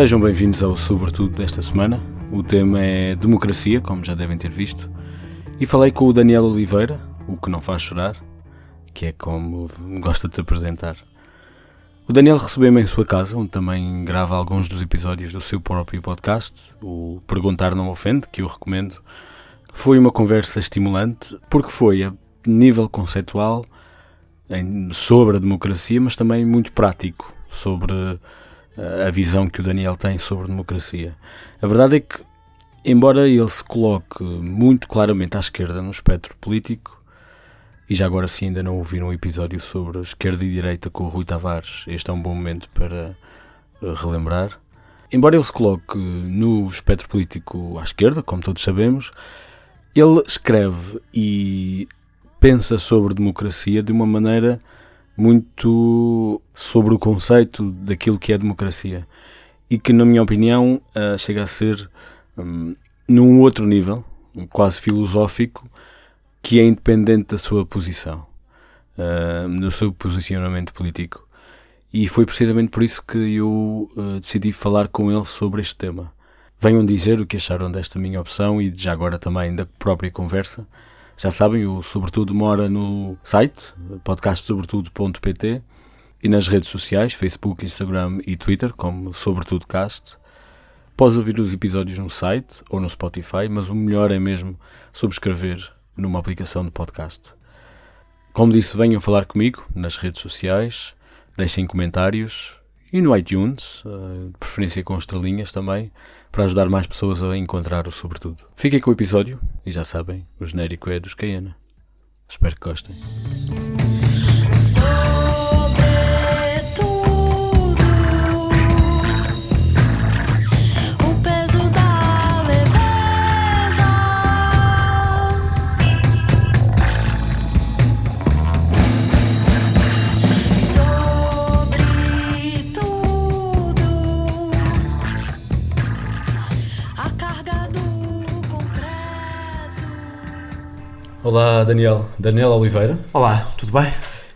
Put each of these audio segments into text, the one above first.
Sejam bem-vindos ao Sobretudo desta semana. O tema é democracia, como já devem ter visto. E falei com o Daniel Oliveira, o que não faz chorar, que é como gosta de se apresentar. O Daniel recebeu-me em sua casa, onde também grava alguns dos episódios do seu próprio podcast, o Perguntar Não Ofende, que eu recomendo. Foi uma conversa estimulante, porque foi a nível conceitual sobre a democracia, mas também muito prático sobre a visão que o Daniel tem sobre democracia. A verdade é que, embora ele se coloque muito claramente à esquerda no espectro político, e já agora sim ainda não ouviram um episódio sobre a esquerda e direita com o Rui Tavares, este é um bom momento para eh, relembrar. Embora ele se coloque no espectro político à esquerda, como todos sabemos, ele escreve e pensa sobre democracia de uma maneira muito sobre o conceito daquilo que é democracia e que, na minha opinião, uh, chega a ser um, num outro nível, quase filosófico, que é independente da sua posição, do seu posicionamento político. E foi precisamente por isso que eu uh, decidi falar com ele sobre este tema. Venham dizer o que acharam desta minha opção e já agora também da própria conversa. Já sabem, o Sobretudo mora no site podcastsobretudo.pt e nas redes sociais, Facebook, Instagram e Twitter, como SobretudoCast. Podes ouvir os episódios no site ou no Spotify, mas o melhor é mesmo subscrever numa aplicação de podcast. Como disse, venham falar comigo nas redes sociais, deixem comentários e no iTunes, eh, de preferência com estrelinhas também, para ajudar mais pessoas a encontrar o sobretudo. Fiquem com o episódio e já sabem, o genérico é dos Cayena. Espero que gostem. Olá, Daniel. Daniel Oliveira. Olá, tudo bem?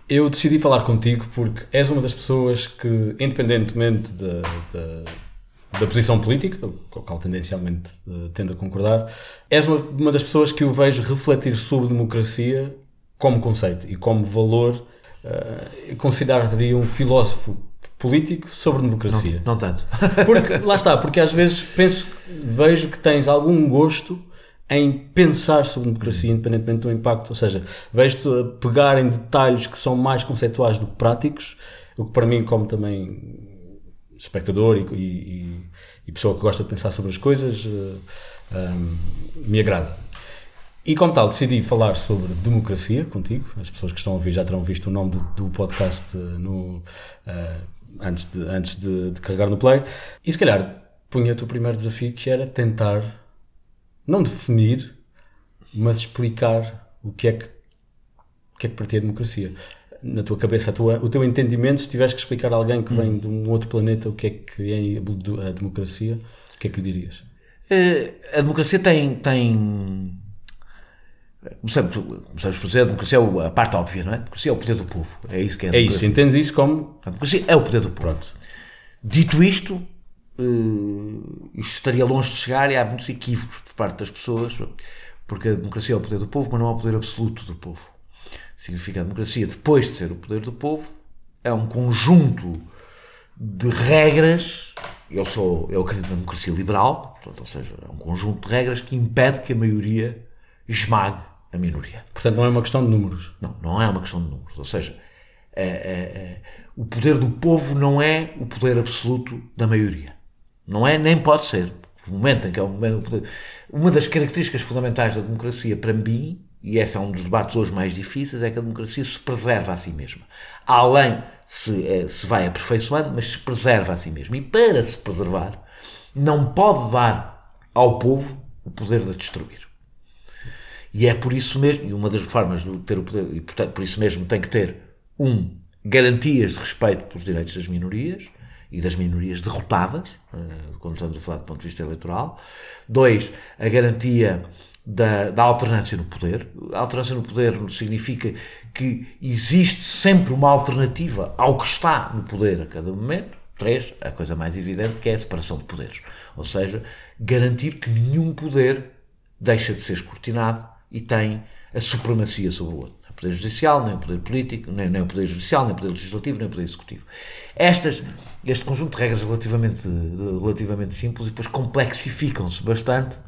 Eu decidi falar contigo porque és uma das pessoas que, independentemente da, da, da posição política, com a qual tendencialmente uh, tendo a concordar, és uma, uma, das pessoas que eu vejo refletir sobre democracia como conceito e como valor. Uh, consideraria um filósofo político sobre democracia. Não, não tanto. Porque, lá está, porque às vezes penso, vejo que tens algum gosto em pensar sobre democracia, independentemente do impacto. Ou seja, vejo-te a pegar em detalhes que são mais conceituais do que práticos, o que para mim, como também espectador e, e, e pessoa que gosta de pensar sobre as coisas, uh, eh, um, me agrada. E como tal, decidi falar sobre democracia contigo. As pessoas que estão a ouvir já terão visto o nome do, do podcast uh, no, uh, antes, de, antes de, de carregar no play. E se calhar punha-te o primeiro desafio que era tentar não definir, mas explicar o que é que, o que, é que para ti é democracia. Na tua cabeça, tua, o teu entendimento, se tivesse que explicar a alguém que vem hum. de um outro planeta o que é que é a democracia, o que é que lhe dirias? Uh, a democracia tem. tem começamos, começamos por dizer, a democracia é a parte óbvia, não é? A democracia é o poder do povo. É isso que é a democracia. É isso, entendes isso como. A democracia é o poder do povo. Pronto. Dito isto, uh, isto estaria longe de chegar e há muitos equívocos por parte das pessoas, porque a democracia é o poder do povo, mas não é o poder absoluto do povo. Significa a democracia, depois de ser o poder do povo, é um conjunto de regras. Eu sou, eu acredito na democracia liberal, portanto, ou seja, é um conjunto de regras que impede que a maioria esmague a minoria. Portanto, não é uma questão de números. Não, não é uma questão de números. Ou seja, é, é, é, o poder do povo não é o poder absoluto da maioria. Não é, nem pode ser. O momento em que é uma das características fundamentais da democracia para mim, e esse é um dos debates hoje mais difíceis, é que a democracia se preserva a si mesma. Além se, é, se vai aperfeiçoando, mas se preserva a si mesma. E para se preservar, não pode dar ao povo o poder de a destruir. E é por isso mesmo, e uma das formas de ter o poder, e portanto, por isso mesmo tem que ter, um, garantias de respeito pelos direitos das minorias, e das minorias derrotadas, eh, quando estamos a falar do ponto de vista eleitoral. Dois, a garantia da, da, alternância no poder. A alternância no poder significa que existe sempre uma alternativa ao que está no poder a cada momento. Três, a coisa mais evidente, que é a separação de poderes. Ou seja, garantir que nenhum poder deixa de ser escrutinado e tem a supremacia sobre o outro. Nem o poder judicial, nem o poder político, nem, nem o poder judicial, nem o poder legislativo, nem o poder executivo. Estas, este conjunto de regras relativamente, relativamente simples e depois complexificam-se bastante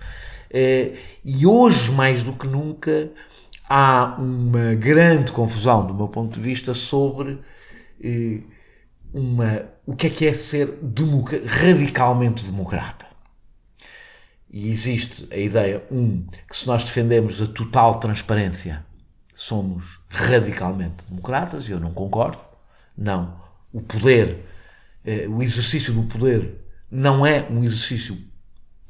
eh, e hoje, mais do que nunca, há uma grande confusão, do meu ponto de vista, sobre eh, uma, o que é que é ser radicalmente democrata. E existe a ideia, um, que se nós defendemos a total transparência, somos radicalmente democratas, e eu não concordo. Não. O poder, eh, o exercício do poder não é um exercício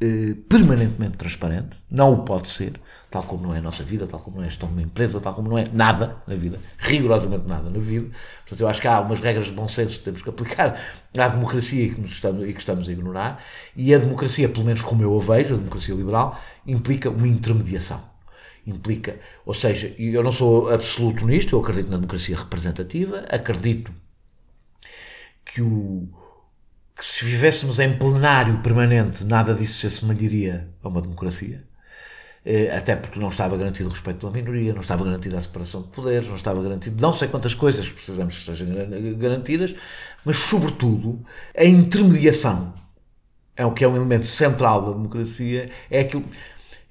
eh, permanentemente transparente, não o pode ser, tal como não é a nossa vida, tal como não é a gestão de uma empresa, tal como não é nada na vida, rigorosamente nada na vida. Portanto, eu acho que há umas regras de bom senso que temos que aplicar à democracia que, nos estamos, e que estamos a ignorar, e a democracia, pelo menos como eu a vejo, a democracia liberal, implica uma intermediação. Implica, ou seja, eu não sou absoluto nisto, eu acredito na democracia representativa, acredito que o, que se vivêssemos em plenário permanente, nada disso se assemelharia a uma democracia. Eh, até porque não estava garantido o respeito pela minoria, não estava garantida a separação de poderes, não estava garantido não sei quantas coisas que precisamos que sejam garantidas, mas, sobretudo, a intermediação é o que é um elemento central da democracia, é aquilo,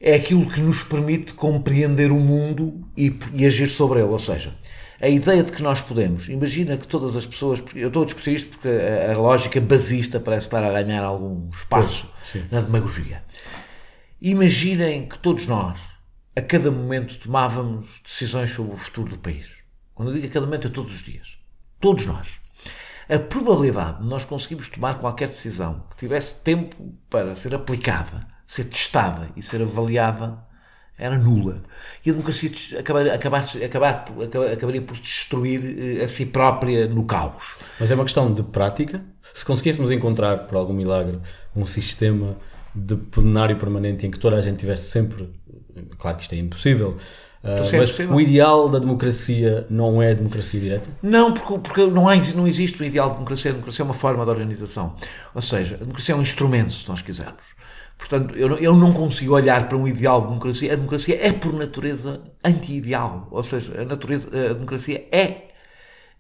é aquilo que nos permite compreender o mundo e, e agir sobre ele. Ou seja, a ideia de que nós podemos, imagina que todas as pessoas, eu estou a discutir isto porque a, a lógica basista parece estar a ganhar algum espaço pois, na demagogia. Imaginem que todos nós, a cada momento, tomávamos decisões sobre o futuro do país. Quando eu digo a cada momento, é todos os dias. Todos nós. A probabilidade de nós conseguirmos tomar qualquer decisão que tivesse tempo para ser aplicada, ser testada e ser avaliada era nula. E a democracia acabar, acabar, acabar, acabaria por destruir eh, a si própria no caos. Mas é uma questão de prática. Se conseguíssemos encontrar, por algum milagre, um sistema de plenário permanente em que toda a gente tivesse sempre. Claro que isto é impossível. Uh, mas o ideal da democracia não é a democracia direta? Não, porque, porque não, há, não existe o ideal da democracia. A democracia é uma forma de organização. Ou seja, a democracia é um instrumento, se nós quisermos. Portanto, eu, eu não consigo olhar para um ideal de democracia. A democracia é, por natureza, anti-ideal. Ou seja, a, natureza, a democracia é,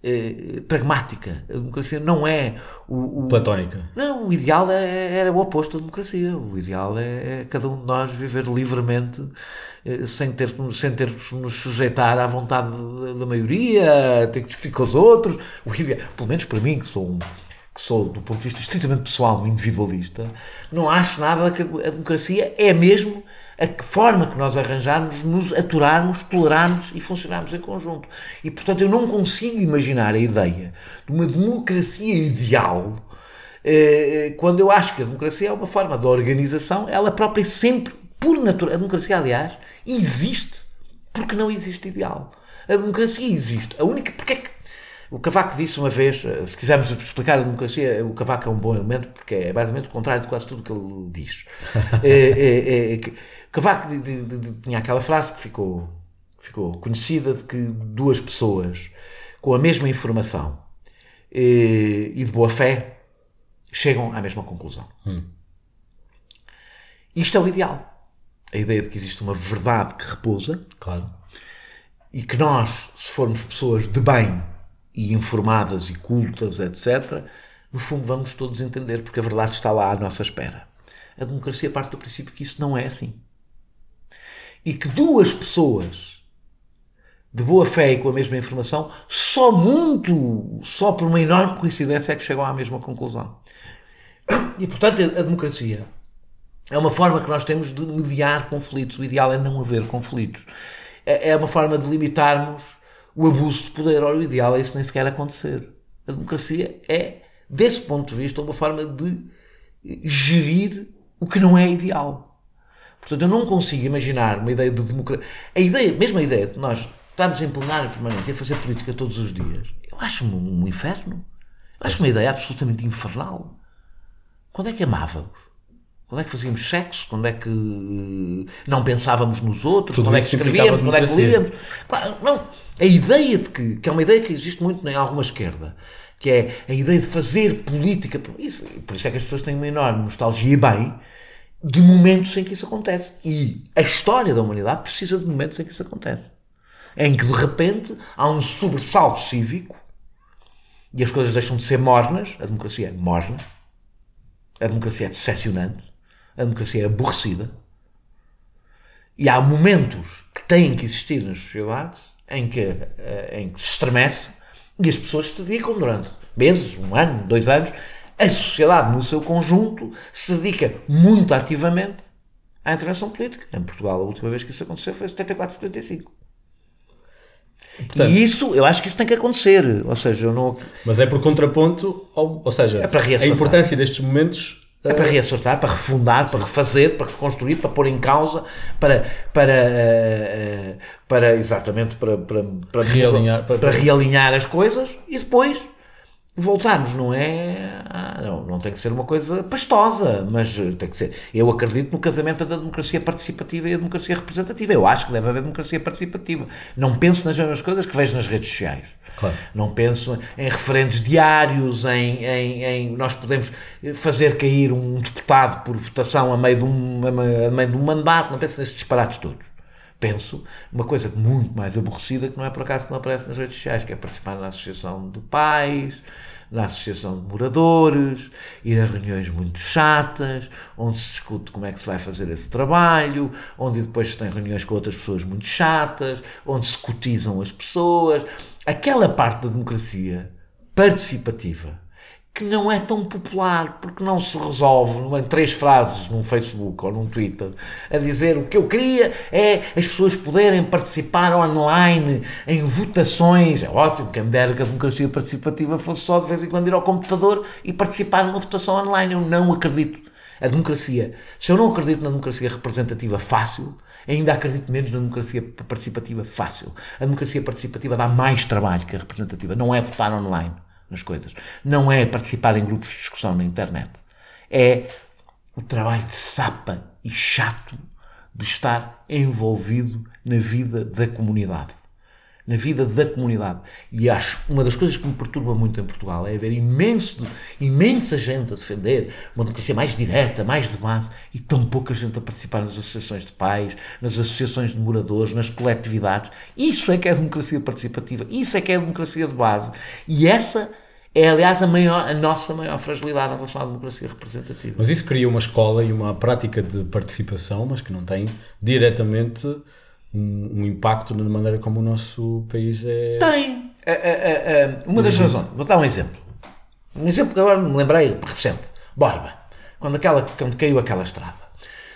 é pragmática. A democracia não é o, o, Platónica. Não, o ideal é, era o oposto da democracia. O ideal é, é cada um de nós viver livremente eh, sem ter, sem ter nos sujeitar à vontade da maioria, ter que discutir com os outros. O ideal, pelo menos para mim, que sou um que sou, do ponto de vista estritamente pessoal, individualista, não acho nada que a democracia é mesmo a forma que nós arranjarmos, nos aturarmos, tolerarmos e funcionarmos em conjunto. E, portanto, eu não consigo imaginar a ideia de uma democracia ideal eh, quando eu acho que a democracia é uma forma de organização, ela própria sempre, por natureza, a democracia, aliás, existe porque não existe ideal. A democracia existe. A única. Porque é que o Cavaco disse uma vez, eh, se quisermos explicar a democracia, o Cavaco é um bom elemento porque é basicamente o contrário de quase tudo que ele diz. é, é, é, Cavaco de, de, de, tinha aquela frase que ficou, ficou conhecida de que duas pessoas com a mesma informação e, e de boa fé chegam à mesma conclusão. Hum. Isto é o ideal. A ideia de que existe uma verdade que repousa. Claro. E que nós, se formos pessoas de bem e informadas e cultas, etc., no fundo vamos todos entender, porque a verdade está lá à nossa espera. A democracia parte do princípio que isso não é assim. E que duas pessoas de boa fé e com a mesma informação, só muito, só por uma enorme coincidência é que chegam à mesma conclusão. E portanto, a democracia é uma forma que nós temos de mediar conflitos. O ideal é não haver conflitos. É, é uma forma de limitarmos o abuso de poder. Ora, o ideal é isso nem sequer acontecer. A democracia é, desse ponto de vista, uma forma de gerir o que não é ideal. Portanto, eu não consigo imaginar uma ideia de democracia. A ideia, mesmo a ideia de nós estarmos em plenário permanente e a fazer política todos os dias, eu acho um, um inferno. Eu acho uma ideia absolutamente infernal. Quando é que amávamos? Quando é que fazíamos sexo? Quando é que eh, não pensávamos nos outros? Tudo quando é que escrevíamos? Quando é que líamos? Claro, não. A ideia de que, que é uma ideia que existe muito em alguma esquerda, que é a ideia de fazer política. Isso, por isso é que as pessoas têm uma enorme nostalgia e bem de momentos em que isso acontece. E a história da humanidade precisa de momentos em que isso acontece. Em que de repente há um sobressalto cívico e as coisas deixam de ser mornas. A democracia é morna. A democracia é decepcionante. A democracia é aborrecida. E há momentos que têm que existir nas sociedades em que, eh, em que se estremece e as pessoas se dedicam durante meses, um ano, dois anos. A sociedade, no seu conjunto, se dedica muito ativamente à intervenção política. Em Portugal, a última vez que isso aconteceu foi em 74, 75. Portanto, e isso, eu acho que isso tem que acontecer. Ou seja, eu não. Mas é por contraponto, ou, ou seja, é a importância destes momentos é para reassortar, para refundar, para refazer, para reconstruir, para pôr em causa, para, para, eh, para exatamente para, para, para, realinhar, para, para realinhar as coisas e depois voltarmos, não é? Ah, não, não tem que ser uma coisa pastosa, mas tem que ser. Eu acredito no casamento da democracia participativa e a democracia representativa. Eu acho que deve haver democracia participativa. Não penso nas mesmas coisas que vejo nas redes sociais. Claro. Não penso em referentes diários, em, em, em, nós podemos fazer cair um deputado por votação a meio de um, a meio de um mandato. Não penso nesses disparates todos penso uma coisa muito mais aborrecida que não é por acaso que não aparece nas redes sociais, que é participar na associação de pais, na associação de moradores, ir a reuniões muito chatas, onde se discute como é que se vai fazer esse trabalho, onde depois se tem reuniões com outras pessoas muito chatas, onde se cotizam as pessoas. Aquela parte da democracia participativa que não é tão popular, porque não se resolve em três frases num Facebook ou num Twitter, a dizer o que eu queria é as pessoas poderem participar online em votações. É ótimo, que a democracia participativa fosse só de vez em quando ir ao computador e participar numa votação online. Eu não acredito. A democracia, se eu não acredito na democracia representativa fácil, ainda acredito menos na democracia participativa fácil. A democracia participativa dá mais trabalho que a representativa, não é votar online nas coisas. Não é participar em grupos de discussão na internet. É o trabalho de sapa e chato de estar envolvido na vida da comunidade. Na vida da comunidade. E acho uma das coisas que me perturba muito em Portugal é haver imenso, imensa gente a defender uma democracia mais direta, mais de base, e tão pouca gente a participar nas associações de pais, nas associações de moradores, nas coletividades. Isso é que é democracia participativa, isso é que é democracia de base. E essa é, aliás, a, maior, a nossa maior fragilidade em relação à democracia representativa. Mas isso cria uma escola e uma prática de participação, mas que não tem diretamente um, um impacto na maneira como o nosso país é. Tem! É, é, é, uma das razões, vou dar um exemplo. Um exemplo que agora me lembrei recente: Borba. Quando, aquela, quando caiu aquela estrada.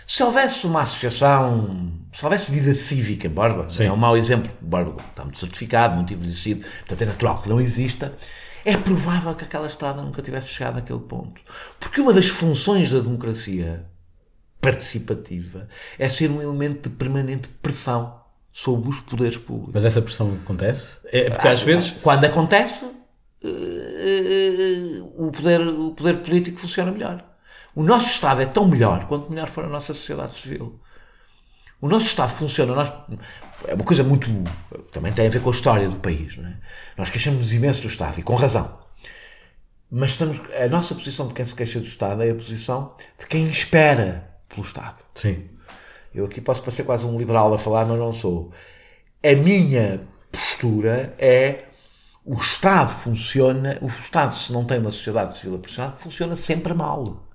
Se houvesse uma associação, se houvesse vida cívica em Borba, Sim. é um mau exemplo, Borba está muito certificado, muito envelhecido, portanto é natural que não exista é provável que aquela estrada nunca tivesse chegado àquele ponto. Porque uma das funções da democracia participativa é ser um elemento de permanente pressão sobre os poderes públicos. Mas essa pressão acontece? É porque às vezes. Quando acontece, eh, eh, o poder, o poder político funciona melhor. O nosso Estado é tão melhor quanto melhor for a nossa sociedade civil. O nosso Estado funciona, nós, é uma coisa muito. também tem a ver com a história do país. Não é? Nós queixamos imenso do Estado, e com razão. Mas estamos, a nossa posição de quem se queixa do Estado é a posição de quem espera pelo Estado. Sim. Eu aqui posso parecer quase um liberal a falar, mas não sou. A minha postura é o Estado funciona, o Estado, se não tem uma sociedade civil aproximada, funciona sempre mal.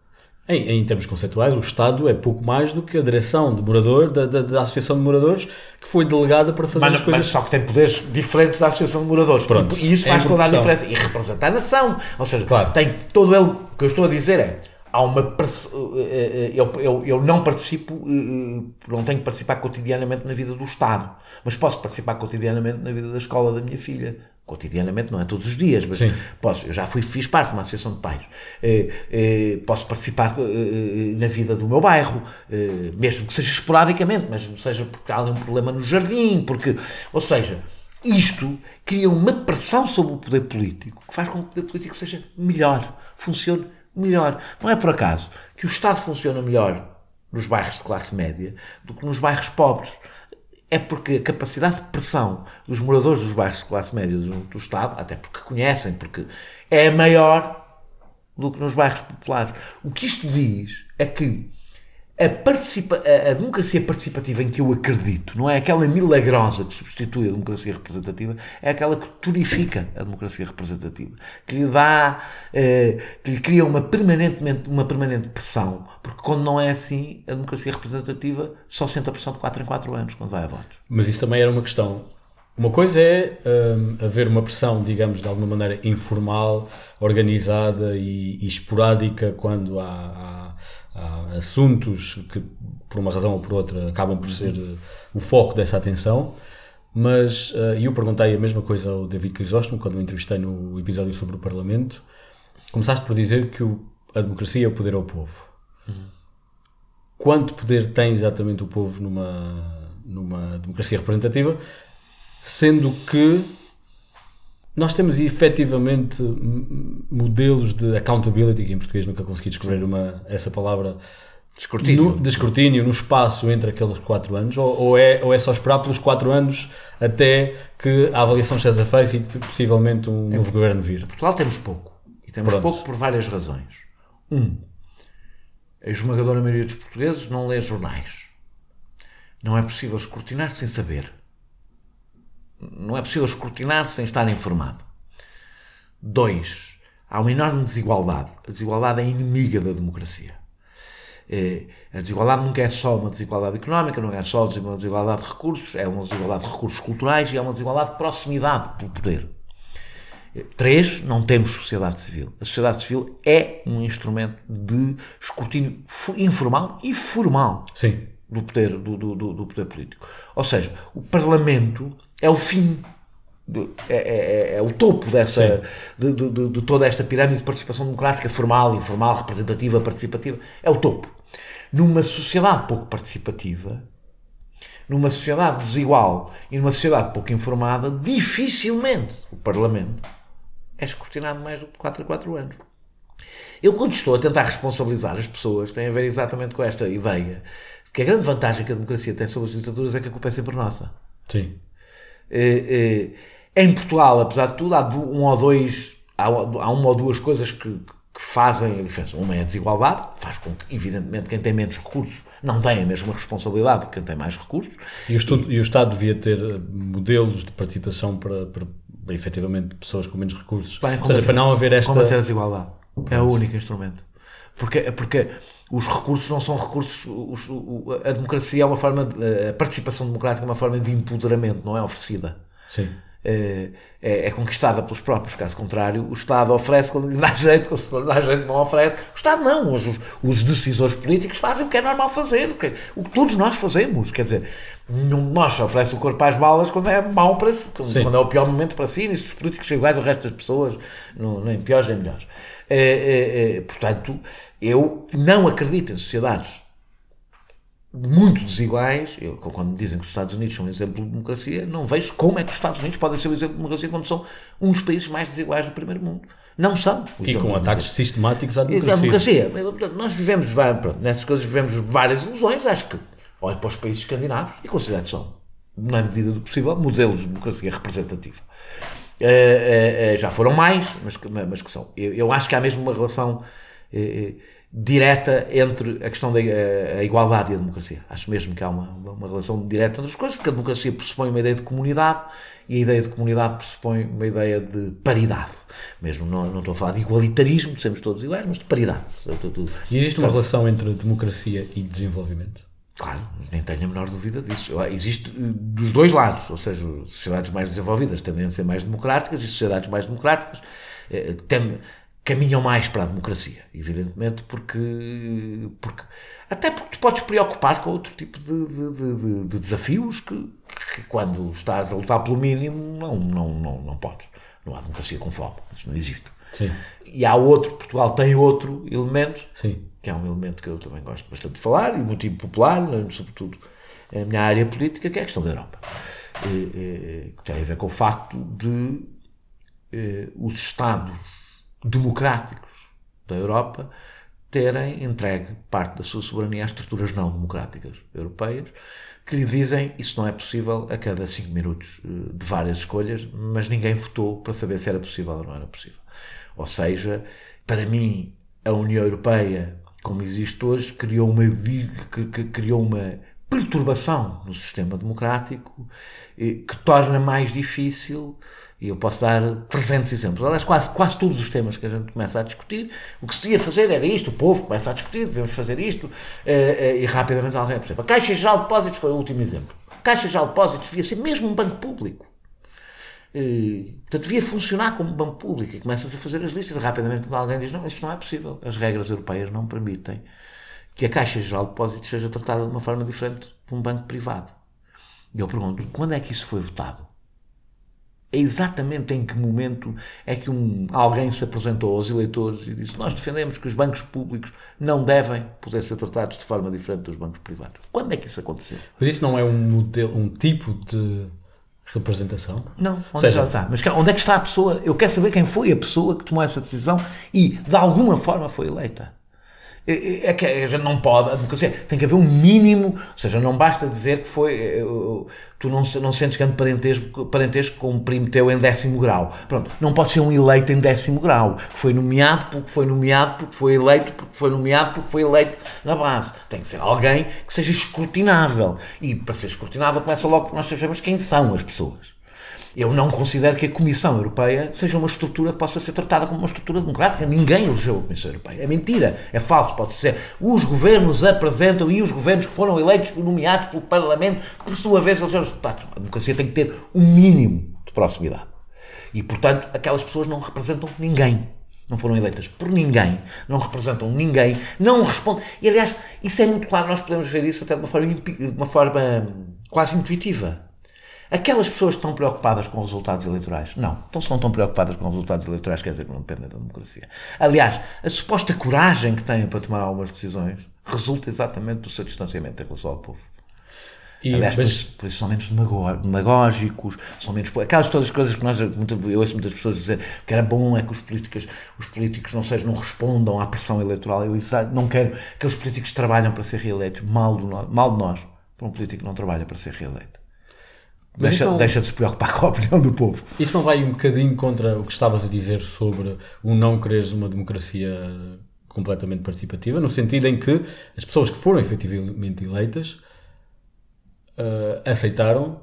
Em, em, termos conceituais, o Estado é pouco mais do que a direção de morador, da, da, da Associação de Moradores, que foi delegada para fazer mas, as coisas. Mas só que tem poderes diferentes da Associação de Moradores. Pronto, e isso faz toda a diferença. E representa a nação. Ou seja, claro. tem todo ele. O que eu estou a dizer é. Há uma. Eh, eh, eu, eu, eu não participo, eh, não tenho que participar cotidianamente na vida do Estado, mas posso participar cotidianamente na vida da escola da minha filha, cotidianamente, não é todos os dias, mas Sim. posso, eu já fui, fiz parte de uma associação de pais, posso participar na vida do meu bairro, mesmo que seja esporadicamente, mas seja porque há ali um problema no jardim, porque, ou seja, isto cria uma pressão sobre o poder político que faz com que o poder político seja melhor, funcione melhor. Não é por acaso que o Estado funciona melhor nos bairros de classe média do que nos bairros pobres é porque a capacidade de pressão dos moradores dos bairros de classe média junto do Estado, até porque conhecem, porque é maior do que nos bairros populares. O que isto diz é que a, participa a, a, democracia participativa em que eu acredito não é aquela milagrosa que substitui a democracia representativa, é aquela que turifica a democracia representativa, que lhe dá, eh, que lhe cria uma, permanentemente, uma permanente pressão, porque quando não é assim, a democracia representativa só senta pressão de 4 em 4 anos quando vai a votos. Mas isso também era uma questão. Uma coisa é hum, haver uma pressão, digamos, de alguma maneira informal, organizada e, e esporádica quando há, há há assuntos que, por uma razão ou por outra, acabam por ser uh, o foco dessa atenção. Mas uh, eu perguntei a mesma coisa ao David Crisóstomo quando o entrevistei no episódio sobre o Parlamento. Começaste por dizer que o, a democracia é o poder ao povo. Uhum. Quanto poder tem exatamente o povo numa, numa democracia representativa, sendo que nós temos efetivamente modelos de accountability, que em português nunca consegui descobrir uma, essa palavra, escrutínio. No, de escrutínio no espaço entre aqueles quatro anos, ou, ou, é, ou é só esperar pelos quatro anos até que a avaliação seja feita e possivelmente um novo governo vir? Em Portugal temos pouco. E temos Pronto. pouco por várias razões. Um, a esmagadora maioria dos portugueses não lê jornais. Não é possível escrutinar sem saber. Não é possível escrutinar sem estar informado. Dois, há uma enorme desigualdade. A desigualdade é inimiga da democracia. É, a desigualdade nunca é só uma desigualdade económica, não é só uma desigualdade de recursos, é uma desigualdade de recursos culturais e é uma desigualdade de proximidade pelo poder. Três, não temos sociedade civil. A sociedade civil é um instrumento de escrutínio informal e formal Sim. Do, poder, do, do, do poder político. Ou seja, o Parlamento é o fim, de, é, é, é, é, o topo dessa, de, de, de, toda esta pirâmide de participação democrática, formal, informal, representativa, participativa. É o topo. Numa sociedade pouco participativa, numa sociedade desigual e numa sociedade pouco informada, dificilmente o Parlamento é escrutinado mais do que 4 a 4 anos. Eu, quando estou a tentar responsabilizar as pessoas, tem a ver exatamente com esta ideia de que a grande vantagem que a democracia tem sobre as ditaduras é que a culpa é sempre nossa. Sim. Eh, eh, em Portugal, apesar de tudo, há um ou dois, há, uma ou duas coisas que, que fazem a diferença. Uma é a desigualdade, faz com que, evidentemente, quem tem menos recursos não tenha a mesma responsabilidade que quem tem mais recursos. E o, estudo, e o Estado devia ter modelos de participação para, para, para efetivamente pessoas com menos recursos. Bem, Ou seja, para não haver esta. Combater a desigualdade. É o único instrumento. Porque, porque os recursos não são recursos. Os, a democracia é uma forma. De, a participação democrática é uma forma de empoderamento, não é oferecida. Sim. É, é, é, conquistada pelos próprios. Caso contrário, o Estado oferece quando lhe dá jeito, quando lhe dá jeito não oferece. O Estado não. Os, os decisores políticos fazem o que é normal fazer, o que, o que todos nós fazemos. Quer dizer, nenhum de nós oferece o corpo às balas quando é mau para si, quando, quando é o pior momento para si. E se os políticos são iguais ao resto das pessoas, não, nem piores nem melhores. É, portanto, eu não acredito em sociedades muito desiguais. Eu, quando me dizem que os Estados Unidos são um exemplo de democracia, não vejo como é que os Estados Unidos podem ser um exemplo de democracia quando são um dos países mais desiguais do primeiro mundo. Não são. E com ataques sistemáticos à democracia. À democracia. Nós vivemos, pronto, nessas coisas vivemos várias ilusões. Acho que olho para os países escandinavos e considero que são, na medida do possível, modelos de democracia representativa. Uh, uh, uh, já foram mais, mas, mas que são. Eu, eu, acho que há mesmo uma relação direta entre a questão da a igualdade e a democracia. Acho mesmo que há uma, uma relação direta entre as coisas, porque a democracia pressupõe uma ideia de comunidade e a ideia de comunidade pressupõe uma ideia de paridade. Mesmo não, não estou a falar de igualitarismo, de sermos todos iguais, mas de paridade. E existe uma relação entre democracia e desenvolvimento? Claro, nem tenho a menor dúvida disso. Existe eh, dos dois lados, ou seja, sociedades mais desenvolvidas tendem a ser mais democráticas e sociedades mais democráticas eh, tendem, caminham mais para a democracia, evidentemente, porque, porque até porque te podes preocupar com outro tipo de, de, de, de desafios que, que, quando estás a lutar pelo mínimo não, não, não, não podes. Não há democracia com fome, isso não existe. Sim. E há outro, Portugal tem outro elemento, Sim. que é um elemento que eu também gosto bastante de falar e muito impopular, sobretudo na minha área política, que é a questão da Europa. Que tem a ver com o facto de eh, os Estados democráticos da Europa terem entregue parte da sua soberania às estruturas não democráticas europeias, que lhe dizem isso não é possível a cada cinco minutos eh, de várias escolhas, mas ninguém votou para saber se era possível ou não era possível. Ou seja, para mim, a União Europeia, como existe hoje, criou uma, criou uma perturbação no sistema democrático eh, que torna mais difícil e eu posso dar 300 exemplos. Aliás, quase, quase todos os temas que a gente começa a discutir, o que se ia fazer era isto, o povo começa a discutir, devemos fazer isto, eh, eh, e rapidamente alguém, por exemplo, a Caixa Geral de Depósitos foi o último exemplo. A Caixa Geral de Depósitos devia ser mesmo um banco público. E, portanto, devia funcionar como banco público e começas a fazer as listas e rapidamente alguém diz, não, isso não é possível. As regras europeias não permitem que a Caixa Geral de Depósitos seja tratada de uma forma diferente de um banco privado. E eu pergunto, quando é que isso foi votado? É exatamente em que momento é que um, alguém se apresentou aos eleitores e disse nós defendemos que os bancos públicos não devem poder ser tratados de forma diferente dos bancos privados. Quando é que isso aconteceu? Mas isso não é um modelo, um tipo de representação? Não, onde seja, é está? Mas onde é que está a pessoa? Eu quero saber quem foi a pessoa que tomou essa decisão e de alguma forma foi eleita. É, é, é que a gente não pode, a democracia tem que haver um mínimo, ou seja, não basta dizer que foi, eh, tu não, não sentes grande parentesco, parentesco com um primo teu em décimo grau. Pronto, não pode ser um eleito em décimo grau. Foi nomeado porque foi nomeado, porque foi eleito, porque foi nomeado, porque foi eleito na base. Tem que ser alguém que seja escrutinável. E para ser escrutinável começa logo porque nós sabemos quem são as pessoas. Eu não considero que a Comissão Europeia seja uma estrutura que possa ser tratada como uma estrutura democrática. Ninguém elegeu a Comissão Europeia. É mentira, é falso. Pode ser. Os governos apresentam e os governos que foram eleitos, nomeados pelo Parlamento, que por sua vez elegeram os deputados. A democracia tem que ter um mínimo de proximidade. E, portanto, aquelas pessoas não representam ninguém. Não foram eleitas por ninguém, não representam ninguém, não respondem. E, aliás, isso é muito claro, nós podemos ver isso até de uma forma, de uma forma hum, quase intuitiva. Aquelas pessoas estão preocupadas com os resultados eleitorais, não. Então, se não estão preocupadas com os resultados eleitorais, quer dizer que não dependem da democracia. Aliás, a suposta coragem que têm para tomar algumas decisões resulta exatamente do seu distanciamento em relação ao povo. E, Aliás, mas... por, isso, por, isso, são menos demagógicos, são menos. Aquelas todas as coisas que nós. Eu ouço muitas pessoas dizer que era bom é que os políticos, os políticos não, sejam, não respondam à pressão eleitoral. Eu não quero que os políticos trabalhem para ser reeleitos. Mal, do, mal de nós, para um político que não trabalha para ser reeleito. Deixa, não, deixa de se preocupar com a opinião do povo. Isso não vai um bocadinho contra o que estavas a dizer sobre o não quereres uma democracia completamente participativa, no sentido em que as pessoas que foram efetivamente eleitas uh, aceitaram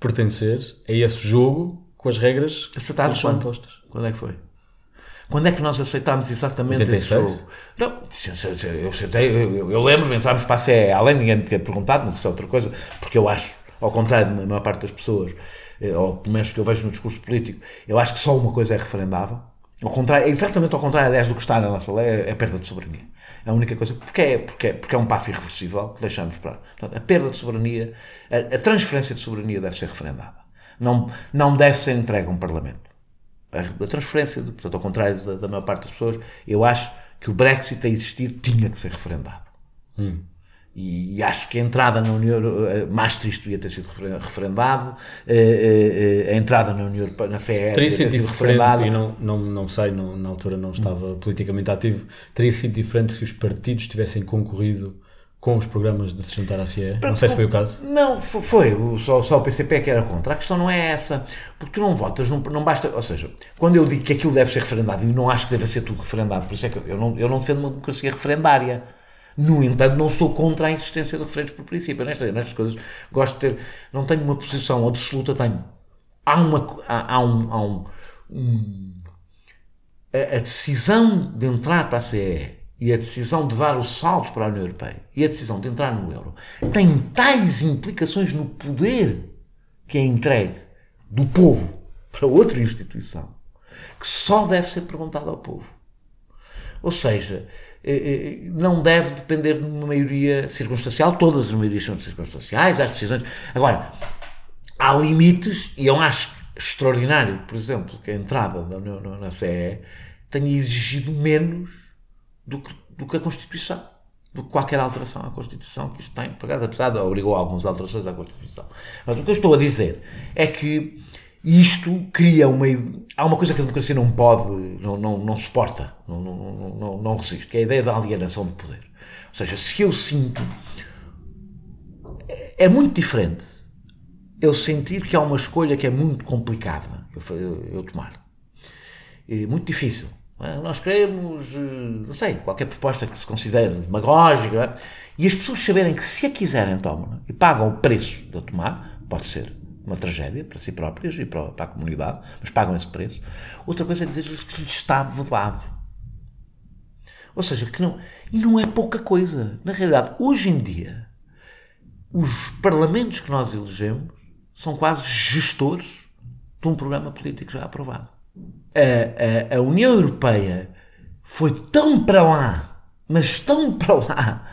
pertencer a esse jogo com as regras Aceitaram que são impostas. Quando é que foi? Quando é que nós aceitámos exatamente 86? esse jogo? Não, eu, eu, eu lembro-me, entrámos para a CE, além de ninguém me ter perguntado, mas isso é outra coisa, porque eu acho ao contrário da maior parte das pessoas, eh, ou pelo menos que eu vejo no discurso político, eu acho que só uma coisa é referendável. Ao contrário, é exatamente ao contrário, aliás, do que está na nossa lei, é a perda de soberania. É a única coisa, porque é, porque é, porque é um passo irreversível que deixamos para. Portanto, a perda de soberania, a, a, transferência de soberania deve ser referendada. Não, não deve ser entregue a um Parlamento. A, a transferência, de, portanto, ao contrário da, da maior parte das pessoas, eu acho que o Brexit a existir tinha que ser referendado. Hum. E, e, acho que a entrada na União Europeia, Maastricht devia ter sido referendado, eh, eh, a entrada na União Europeia, na CE, teria sido diferente, e não, não, não sei, não, na altura não estava hum. politicamente ativo, teria sido diferente se os partidos tivessem concorrido com os programas de se juntar à CE? Não sei se foi o caso. Não, foi, só, só o PCP que era contra. A questão não é essa, porque tu não votas, não, não basta. Ou seja, quando eu digo que aquilo deve ser referendado, e não acho que deve ser tudo referendado, por isso é que eu não, eu não defendo uma democracia referendária. No entanto, não sou contra a existência de referentes por princípio. Nestas, nestas coisas, gosto de ter. Não tenho uma posição absoluta, tenho. Há uma. Há, há um. Há um, um a, a, decisão de entrar para a CE e a decisão de dar o salto para a União Europeia e a decisão de entrar no euro têm tais implicações no poder que é entregue do povo para outra instituição que só deve ser perguntado ao povo. Ou seja, eh, eh, não deve depender de uma maioria circunstancial, todas as maiorias são circunstanciais, as decisões. Agora, há limites, e eu acho extraordinário, por exemplo, que a entrada da União na CE tenha exigido menos do que, do que a Constituição, do que qualquer alteração à Constituição que isto tem, por apesar de obrigou algumas alterações à Constituição. Mas o que eu estou a dizer é que isto cria uma. Há uma coisa que a democracia não pode, não, não, não suporta. Não, não, não, não resisto, que é a ideia da alienação de poder. Ou seja, se eu sinto. É, é muito diferente eu sentir que há uma escolha que é muito complicada eu, eu tomar. É muito difícil. É? Nós queremos, eh, não sei, qualquer proposta que se considere demagógica, é? e as pessoas saberem que se a quiserem tomam e pagam o preço de a tomar, pode ser uma tragédia para si próprias e para, para a comunidade, mas pagam esse preço. Outra coisa é dizer-lhes que lhes está vedado. Ou seja, que não. E não é pouca coisa. Na realidade, hoje em dia, os parlamentos que nós elegemos são quase gestores de um programa político já aprovado. A, a, a União Europeia foi tão para lá, mas tão para lá,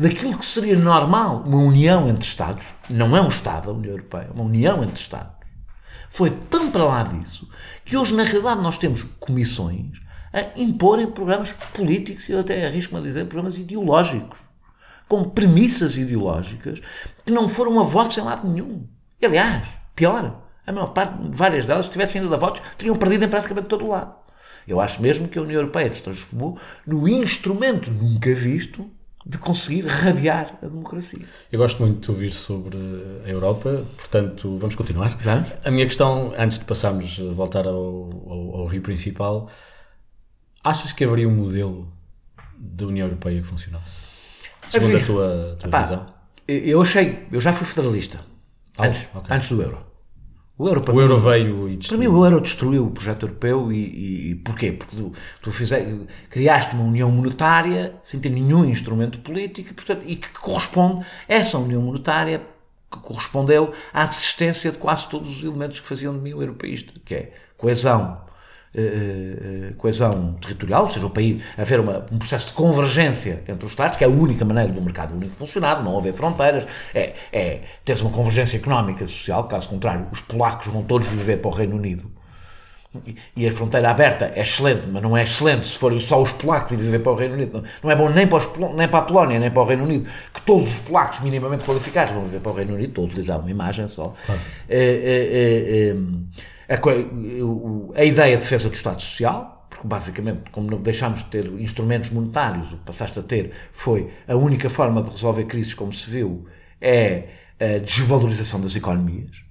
daquilo que seria normal, uma união entre Estados, não é um Estado a União Europeia, é uma união entre Estados, foi tão para lá disso que hoje, na realidade, nós temos comissões a imporem programas políticos e eu até arrisco-me a dizer programas ideológicos, com premissas ideológicas que não foram a votos em lado nenhum. E, aliás, pior, a maior parte, várias delas, se tivessem ido a votos, teriam perdido em praticamente todo o lado. Eu acho mesmo que a União Europeia se transformou no instrumento nunca visto de conseguir rabiar a democracia. Eu gosto muito de ouvir sobre a Europa, portanto, vamos continuar. A minha questão, antes de passarmos, voltar ao, ao, ao Rio Principal, achas que haveria um modelo da União Europeia que funcionasse? Segundo Havia. a tua, tua Pá, visão? eu achei, eu já fui federalista. Ah, antes, ok. antes do euro. O euro, para O mim, euro veio e Para destruiu. mim o euro destruiu o projeto europeu e, e- porquê? Porque tu, tu fize- criaste uma união monetária sem ter nenhum instrumento político e, portanto, e que corresponde, essa união monetária que correspondeu à desistência de quase todos os elementos que faziam de mim o europeísta, que é coesão, eh, eh, coesão territorial, ou seja, o país, haver uma- um processo de convergência entre os Estados, que é a única maneira do mercado único funcionar, não haver fronteiras, é, é teres uma convergência económica e social, caso contrário, os polacos vão todos viver para o Reino Unido. E- E a fronteira aberta é excelente, mas não é excelente se forem só os polacos e viver para o Reino Unido. Não- Não é bom nem para, os nem para a Polónia, nem para o Reino Unido, que todos os polacos minimamente qualificados vão viver para o Reino Unido. Estou a utilizar uma imagem só. É, é, é, a, a ideia de defesa do Estado Social, porque basicamente, como deixámos de ter instrumentos monetários, o que passaste a ter foi a única forma de resolver crises, como se viu, é a desvalorização das economias.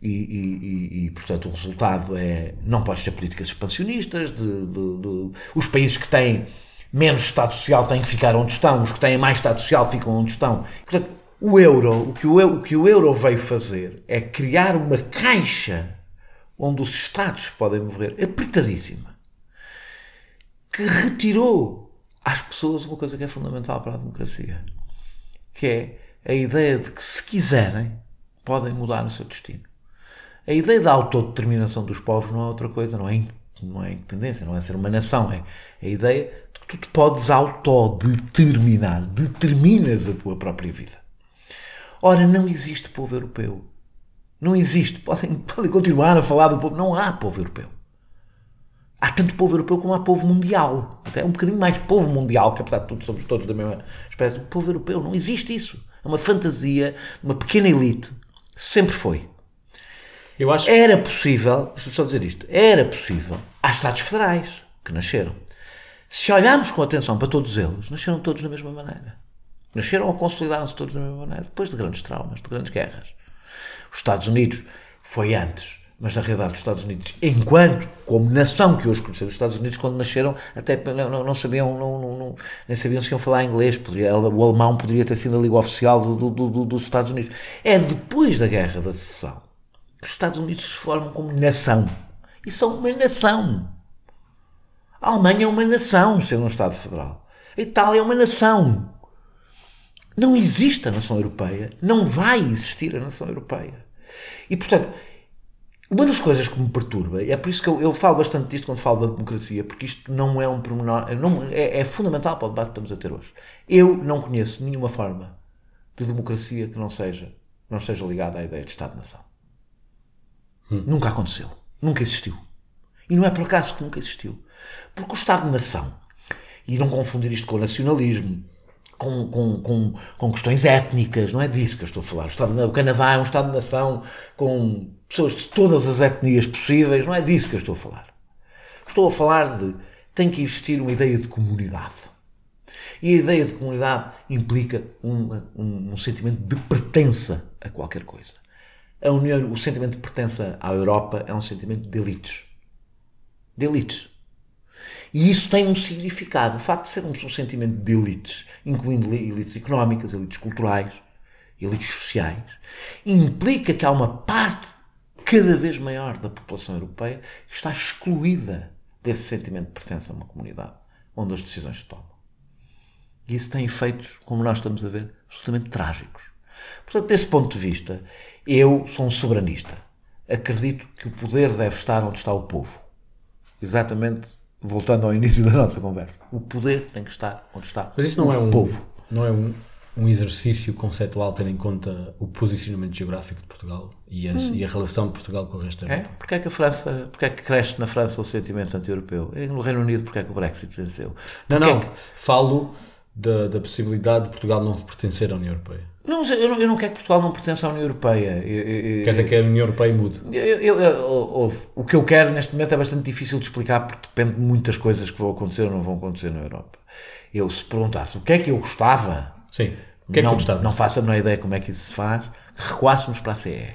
E, e- e- e, portanto, o resultado é não podes ter políticas expansionistas, de, de- de- os países que têm menos Estado Social têm que ficar onde estão, os que têm mais Estado Social ficam onde estão. Portanto, o euro, o que o, o que o euro veio fazer é criar uma caixa onde os Estados podem mover apertadíssima, que retirou às pessoas uma coisa que é fundamental para a democracia, que é a ideia de que, se quiserem, podem mudar o seu destino. A ideia da autodeterminação dos povos não é outra coisa, não é, não é independência, não é ser uma nação, é a ideia de que tu te podes autodeterminar, determinas a tua própria vida. Ora, não existe povo europeu. Não existe. Podem, podem continuar a falar do povo. Não há povo europeu. Há tanto povo europeu como há povo mundial. Até um bocadinho mais povo mundial, que apesar de tudo somos todos da mesma espécie. O povo europeu não existe isso. É uma fantasia, uma pequena elite. Sempre foi. Eu acho Era possível, deixa-me só dizer isto, era possível, há Estados federais que nasceram. Se olharmos com atenção para todos eles, nasceram todos da mesma maneira. Nasceram ou consolidaram-se todos da mesma maneira, depois de grandes traumas, de grandes guerras. Os Estados Unidos foi antes, mas na realidade os Estados Unidos, enquanto, como nação que hoje conhecemos, os Estados Unidos, quando nasceram, até não, não- não sabiam, não, não- nem sabiam se iam falar inglês, o alemão poderia ter sido a língua oficial do- do- do- dos Estados Unidos. É depois da Guerra da Secessão que os Estados Unidos se formam como nação. E são uma nação. A Alemanha é uma nação, sendo um Estado federal. A Itália é uma nação. Não existe a nação europeia, não vai existir a nação europeia. E, portanto, uma das coisas que me perturba, e é por isso que eu, eu falo bastante disto quando falo da democracia, porque isto não é um pormenor, não, é, é fundamental para o debate que estamos a ter hoje. Eu não conheço nenhuma forma de democracia que não seja, não esteja ligada à ideia de Estado-nação. Nunca aconteceu. Nunca existiu. E não é por acaso que nunca existiu. Porque o Estado-nação, e não confundir isto com o nacionalismo, com, com, com, com questões étnicas, não é disso que eu estou a falar. O, Estado, o Canadá é um Estado-nação com pessoas de todas as etnias possíveis, não é disso que eu estou a falar. Estou a falar de tem que existir uma ideia de comunidade. E a ideia de comunidade implica um, um, um sentimento de pertença a qualquer coisa. A União, o sentimento de pertença à Europa é um sentimento de elites. De elites. E isso tem um significado. O facto de ser um, sentimento de elites, incluindo elites económicas, elites culturais, elites sociais, implica que há uma parte cada vez maior da população europeia que está excluída desse sentimento de pertença a uma comunidade onde as decisões se tomam. E isso tem efeitos, como nós estamos a ver, absolutamente trágicos. Portanto, desse ponto de vista, eu sou um soberanista. Acredito que o poder deve estar onde está o povo. Exatamente voltando ao início da nossa conversa. O poder tem que estar onde está Mas isso não é um, povo. Não é um, um exercício conceptual tendo em conta o posicionamento geográfico de Portugal e, as, e a relação de Portugal com o resto da É? Europa? Porquê é que a França, porquê é que cresce na França o sentimento anti-europeu? E no Reino Unido, porquê é que o Brexit venceu? Não, não. é que- Falo da, da possibilidade de Portugal não pertencer à União Europeia. Não, eu, não, eu não quero que Portugal não pertença à União Europeia. Eu- eu- Quer dizer que a União Europeia mude. O que eu quero neste momento é bastante difícil de explicar porque depende de muitas coisas que vão acontecer ou não vão acontecer na Europa. Eu, se perguntasse o que é que eu gostava, Sim. O que é que não, tu gostavas? não faço a menor ideia como é que isso se faz, que recuássemos para a CE.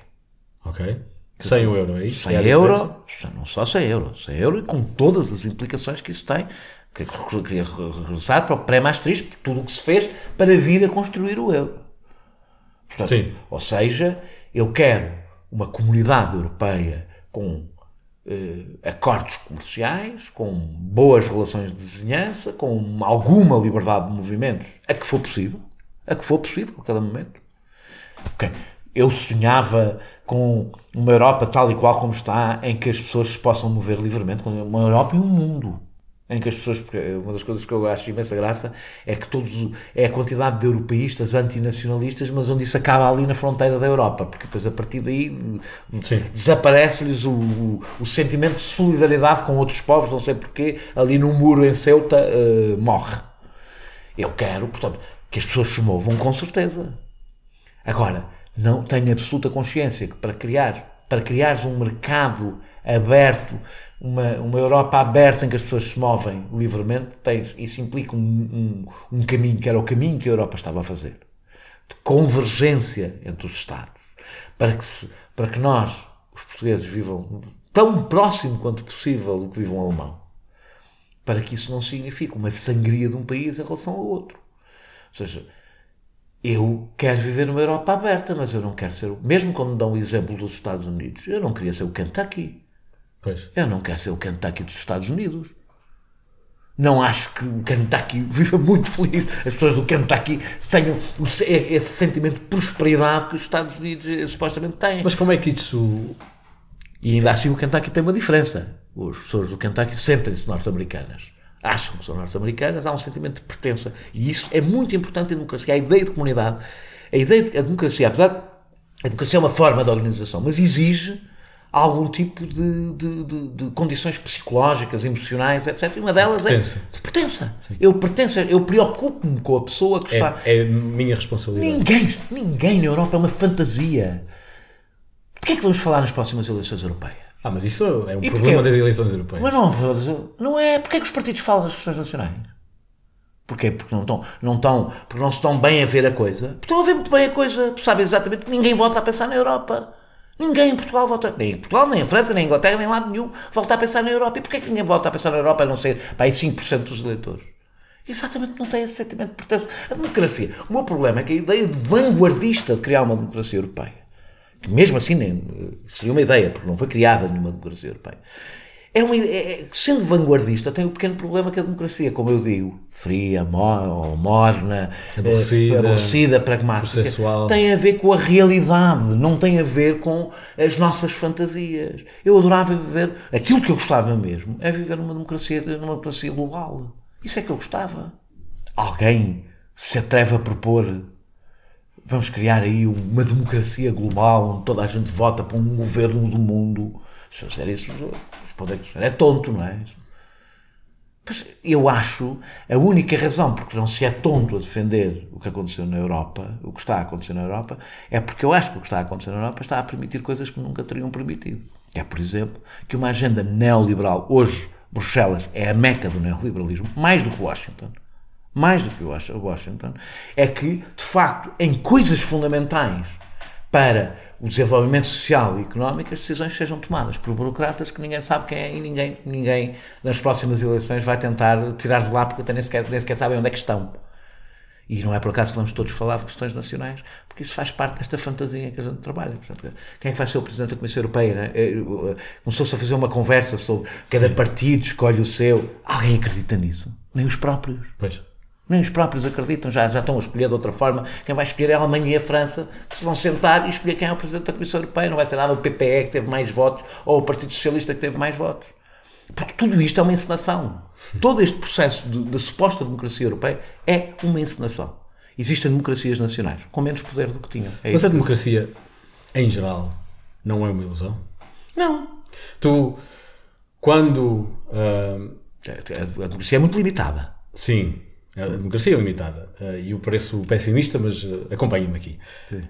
Ok. Sem o euro, é isso? 100 É euro, não só 100 euro, 100 euro e com todas as implicações que isso tem. Queria queria regressar para o pré-Maastricht, por tudo o que se fez para vir a construir o euro. Portanto, Sim. Ou seja, eu quero uma comunidade europeia com eh, acordos comerciais, com boas relações de vizinhança, com alguma liberdade de movimentos, a que for possível, a que for possível a cada momento. Ok. Eu sonhava com uma Europa tal e qual como está, em que as pessoas se possam mover livremente, uma Europa e um mundo. Em que as pessoas, porque uma das coisas que eu acho imensa graça é que todos, é a quantidade de europeístas antinacionalistas, mas onde isso acaba ali na fronteira da Europa, porque depois a partir daí desaparece-lhes o, o, o sentimento de solidariedade com outros povos, não sei porquê, ali no muro em Ceuta eh, morre. Eu quero, portanto, que as pessoas se movam com certeza. Agora, não tenho absoluta consciência que para criar, para criares um mercado aberto, uma, uma Europa aberta em que as pessoas se movem livremente, tens, isso implica um, um, um caminho que era o caminho que a Europa estava a fazer. De convergência entre os Estados. Para que, se, para que nós, os portugueses, vivam tão próximo quanto possível do que vive um alemão. Para que isso não signifique uma sangria de um país em relação ao outro. Ou seja, eu quero viver numa Europa aberta, mas eu não quero ser. o- Mesmo quando me dão o exemplo dos Estados Unidos, eu não queria ser o Kentucky. Pois. Eu não quero ser o Kentucky dos Estados Unidos. Não acho que o Kentucky viva muito feliz. As pessoas do Kentucky tenham esse sentimento de prosperidade que os Estados Unidos eh, supostamente têm. Mas como é que isso. E ainda assim o Kentucky tem uma diferença. As pessoas do Kentucky sentem-se norte-americanas. Acham que são norte-americanas, há um sentimento de pertença. E isso é muito importante em democracia. A ideia de comunidade, a ideia de a democracia, apesar de a democracia é uma forma de organização, mas exige algum tipo de, de, de- de condições psicológicas, emocionais, etc. E uma delas Pertença. é de pertença. Eu pertenço, eu preocupo-me com a pessoa que está. É, é minha responsabilidade. Ninguém, ninguém na Europa é uma fantasia. Porquê é que vamos falar nas próximas eleições europeias? Ah, mas isso é um E problema das eleições europeias. Mas não, não é. Porquê é que os partidos falam das questões nacionais? Porquê? Porque não estão, não estão, porque não se estão bem a ver a coisa. Porque estão a ver muito bem a coisa. Sabem exatamente que ninguém volta a pensar na Europa. Ninguém em Portugal volta, nem em Portugal, nem em França, nem em Inglaterra, nem em lado nenhum, volta a pensar na Europa. E porquê é que ninguém volta a pensar na Europa a não ser para aí 5% dos eleitores? Exatamente, não tem esse sentimento de pertença. A democracia. O meu problema é que a ideia de vanguardista de criar uma democracia europeia, que mesmo assim nem, seria uma ideia, porque não foi criada nenhuma democracia europeia, é uma, é, é- sendo vanguardista, tem o pequeno problema que a democracia, como eu digo, fria, mo- morna, Aborrecida, eh, aborrecida processual, processual. tem a ver com a realidade, não tem a ver com as nossas fantasias. Eu adorava viver, aquilo que eu gostava mesmo, é viver numa democracia, numa democracia global. Isso é que eu gostava. Alguém se atreve a propor vamos criar aí uma democracia global onde toda a gente vota para um governo do mundo. Se eu fizer isso, é tonto, não é? Pois, eu acho a única razão porque não se é tonto a defender o que aconteceu na Europa, o que está a acontecer na Europa, é porque eu acho que o que está a acontecer na Europa está a permitir coisas que nunca teriam permitido. É, por exemplo, que uma agenda neoliberal, hoje Bruxelas é a meca do neoliberalismo, mais do que Washington, mais do que Washington, é que, de facto, em coisas fundamentais para o desenvolvimento social e económico, as decisões sejam tomadas por burocratas que ninguém sabe quem é e ninguém, ninguém nas próximas eleições vai tentar tirar de lá porque até nem sequer, nem sequer sabem onde é que estão. E não é por acaso que vamos todos falar de questões nacionais, porque isso faz parte desta fantasia que a gente trabalha. Portanto, quem é que vai ser o Presidente da Comissão Europeia? Né? É, começou-se a fazer uma conversa sobre cada Sim. partido escolhe o seu. Alguém acredita nisso? Nem os próprios. Pois. Nem os próprios acreditam, já, já estão a escolher de outra forma. Quem vai escolher é a Alemanha e a França, que se vão sentar e escolher quem é o Presidente da Comissão Europeia. Não vai ser nada o PPE que teve mais votos ou o Partido Socialista que teve mais votos. Porque tudo isto é uma encenação. Todo este processo de, de suposta democracia europeia é uma encenação. Existem democracias nacionais com menos poder do que tinham. É Mas a democracia, em geral, não é uma ilusão? Não. Tu, quando. Uh... A, democracia é muito limitada. Sim, a democracia é limitada. Uh, e eu pareço pessimista, mas uh, acompanha-me aqui. Sim.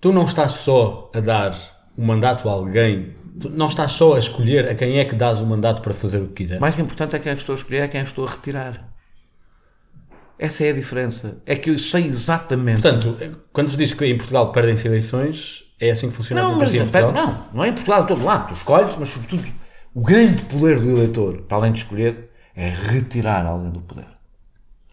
Tu não estás só a dar um mandato a alguém não estás só a escolher a quem é que dás o mandato para fazer o que quiser. Mais importante é quem estou a escolher, é quem estou a retirar. Essa é a diferença. É que eu sei exatamente. Portanto, quando se diz que em Portugal perdem-se eleições, é assim que funciona não, a democracia mas, em Portugal? Não, não é em Portugal, em todo lado. Tu escolhes, mas sobretudo o grande poder do eleitor, para além de escolher, é retirar alguém do poder.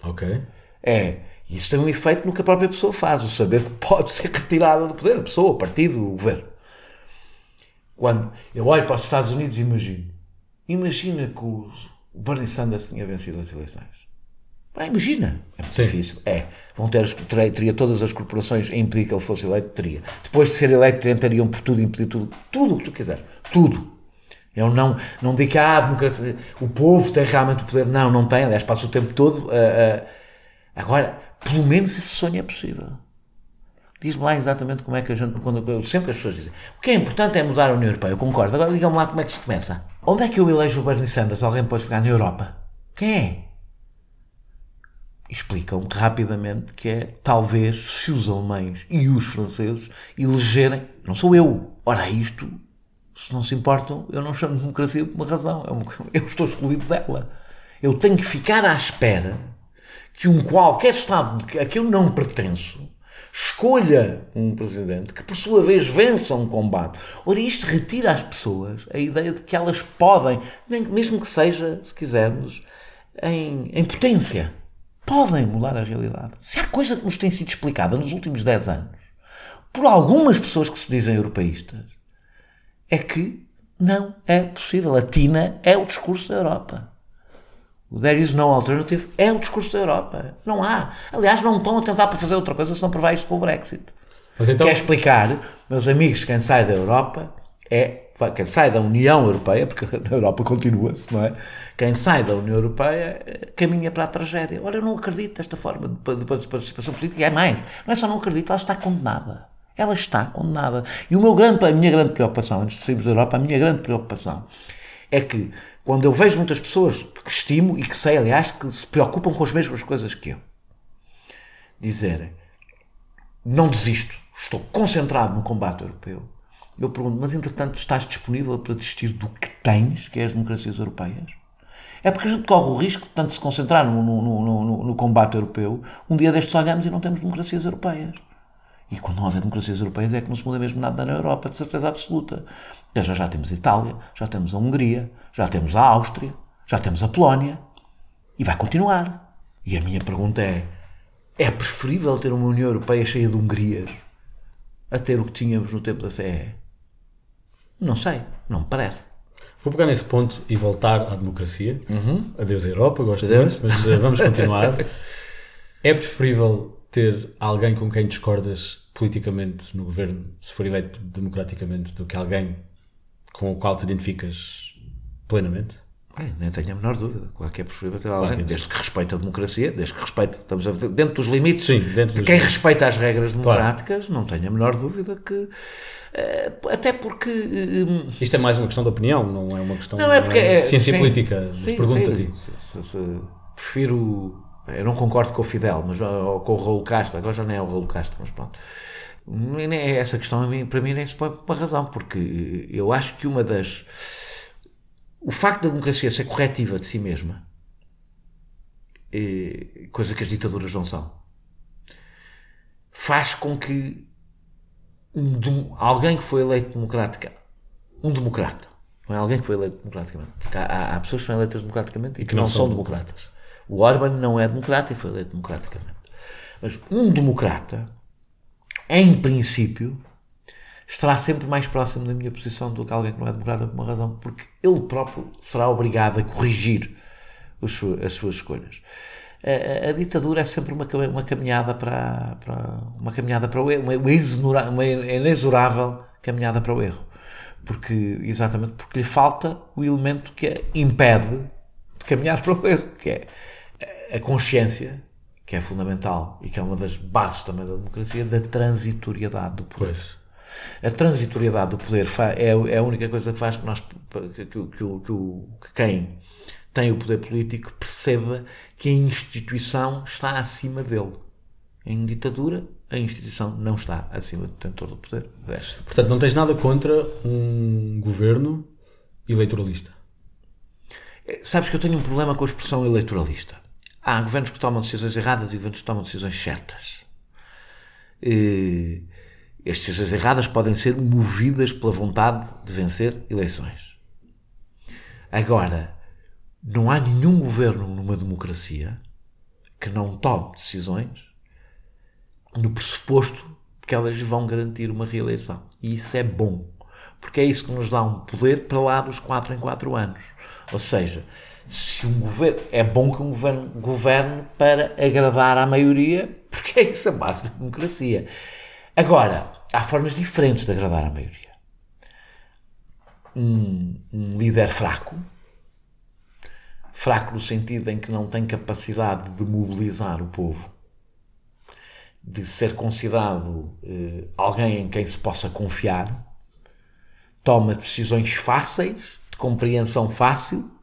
Ok. É. Isso tem um efeito no que a própria pessoa faz, o saber que pode ser retirada do poder, a pessoa, o partido, o governo. Quando eu olho para os Estados Unidos e imagino. Imagina que o Bernie Sanders tinha vencido as eleições. Bem, imagina. É muito Sim. difícil. É. Vão ter, teria, teria todas as corporações a impedir que ele fosse eleito? Teria. Depois de ser eleito, tentariam por tudo impedir tudo. Tudo o que tu quiseres. Tudo. Eu não, não digo que ah, a democracia, o povo tem realmente o poder. Não, não tem. Aliás, passa o tempo todo. Agora, pelo menos esse sonho é possível. Diz-me lá exatamente como é que a gente. Quando, sempre as pessoas dizem o que é importante é mudar a União Europeia, eu concordo. Agora digam-me lá como é que se começa. Onde é que eu elejo o Bernie Sanders? Alguém pode pegar na Europa? Quem é? Explicam rapidamente que é talvez se os alemães e os franceses elegerem. Não sou eu. Ora, isto, se não se importam, eu não chamo de democracia por uma razão. Eu estou excluído dela. Eu tenho que ficar à espera que um qualquer Estado a que eu não pertenço escolha um presidente que, por sua vez, vença um combate. Ora, isto retira às pessoas a ideia de que elas podem, mesmo que seja, se quisermos, em, em potência, podem mudar a realidade. Se há coisa que nos tem sido explicada nos últimos 10 anos, por algumas pessoas que se dizem europeístas, é que não é possível. A Tina é o discurso da Europa. O There is no alternative é o discurso da Europa. Não há. Aliás, não estão a tentar para fazer outra coisa se não provar isto com o Brexit. Mas então... Quer explicar, meus amigos, quem sai da Europa é. Quem sai da União Europeia, porque a Europa continua-se, não é? Quem sai da União Europeia eh, caminha para a tragédia. Olha, eu não acredito nesta forma de, participação política. E é mais. Não é só não acredito, ela está condenada. Ela está condenada. E o meu grande, a minha grande preocupação, antes de sairmos da Europa, a minha grande preocupação é que quando eu vejo muitas pessoas que estimo e que sei, aliás, que se preocupam com as mesmas coisas que eu, dizerem não desisto, estou concentrado no combate europeu, eu pergunto, mas entretanto estás disponível para desistir do que tens, que é as democracias europeias? É porque a gente corre o risco de tanto se concentrar no, no, no, no combate europeu, um dia destes olhamos e não temos democracias europeias. E quando não houver democracias europeias é que não se muda mesmo nada na Europa, de certeza absoluta. Já, já temos a Itália, já temos a Hungria, já temos a Áustria, já temos a Polónia. E vai continuar. E a minha pergunta é: é preferível ter uma União Europeia cheia de Hungrias a ter o que tínhamos no tempo da CE? Não sei, não me parece. Vou pegar nesse ponto e voltar à democracia. Uhum. Adeus à Europa, gosto Adeus. muito, mas uh, vamos continuar. é preferível ter alguém com quem discordas politicamente no governo, se for eleito democraticamente, do que alguém com o qual te identificas plenamente? Bem, nem tenho a menor dúvida. Claro que é preferível ter alguém, claro que desde que respeite a democracia, desde que respeite, estamos a, dentro dos limites Sim, dentro de quem respeita as regras democráticas, claro. não tenho a menor dúvida que. Eh, até porque. Um, Isto é mais uma questão de opinião, não é uma questão não é porque, de ciência sim, política. Pergunta-te. Prefiro eu não concordo com o Fidel, mas ou com o Raul Castro, agora já nem é o Raul Castro, mas pronto. Essa questão para mim nem se põe por uma razão, porque eu acho que uma das o facto da democracia ser corretiva de si mesma, é, coisa que as ditaduras não são, faz com que um, alguém que foi eleito democrática, um democrata, não é alguém que foi eleito democraticamente, porque há, há pessoas que são eleitas democraticamente e, que, que não, não, são democratas. O Orban não é democrata e foi eleito democraticamente. Mas um democrata, em princípio, estará sempre mais próximo da minha posição do que alguém que não é democrata por uma razão, porque ele próprio será obrigado a corrigir as suas escolhas. A, a, ditadura é sempre uma, uma caminhada para, para, uma caminhada para o erro, uma, uma inexorável caminhada para o erro, porque exatamente porque lhe falta o elemento que a impede de caminhar para o erro, que é a consciência que é fundamental e que é uma das bases também da democracia, da transitoriedade do poder. Pois. A transitoriedade do poder é, é a única coisa que faz que, nós, que, que, que, que quem tem o poder político perceba que a instituição está acima dele. Em ditadura, a instituição não está acima do detentor do poder. Portanto, não tens nada contra um governo eleitoralista? Sabes que eu tenho um problema com a expressão eleitoralista. Há governos que tomam decisões erradas e governos que tomam decisões certas. E as decisões erradas podem ser movidas pela vontade de vencer eleições. Agora, não há nenhum governo numa democracia que não tome decisões no pressuposto de que elas vão garantir uma reeleição. E isso é bom, porque é isso que nos dá um poder para lá dos 4 em 4 anos. Ou seja, se um governo é bom que um governo governe para agradar à maioria, porque é isso a base da democracia. Agora, há formas diferentes de agradar à maioria. Um, um líder fraco, fraco no sentido em que não tem capacidade de mobilizar o povo, de ser considerado eh, alguém em quem se possa confiar, toma decisões fáceis, de compreensão fácil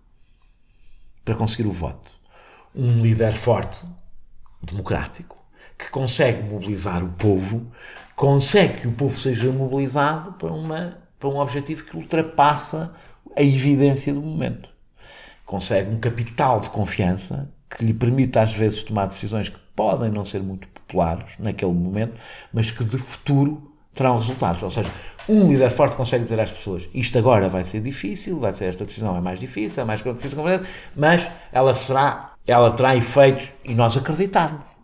para conseguir o voto. Um líder forte, democrático, que consegue mobilizar o povo, consegue que o povo seja mobilizado para, uma, para um objetivo que ultrapassa a evidência do momento. Consegue um capital de confiança que lhe permite, às vezes, tomar decisões que podem não ser muito populares naquele momento, mas que de futuro terão resultados. Ou seja, um líder forte consegue dizer às pessoas isto agora vai ser difícil, vai ser esta decisão é mais difícil, é mais difícil, mas ela será, ela terá efeitos e nós acreditarmos.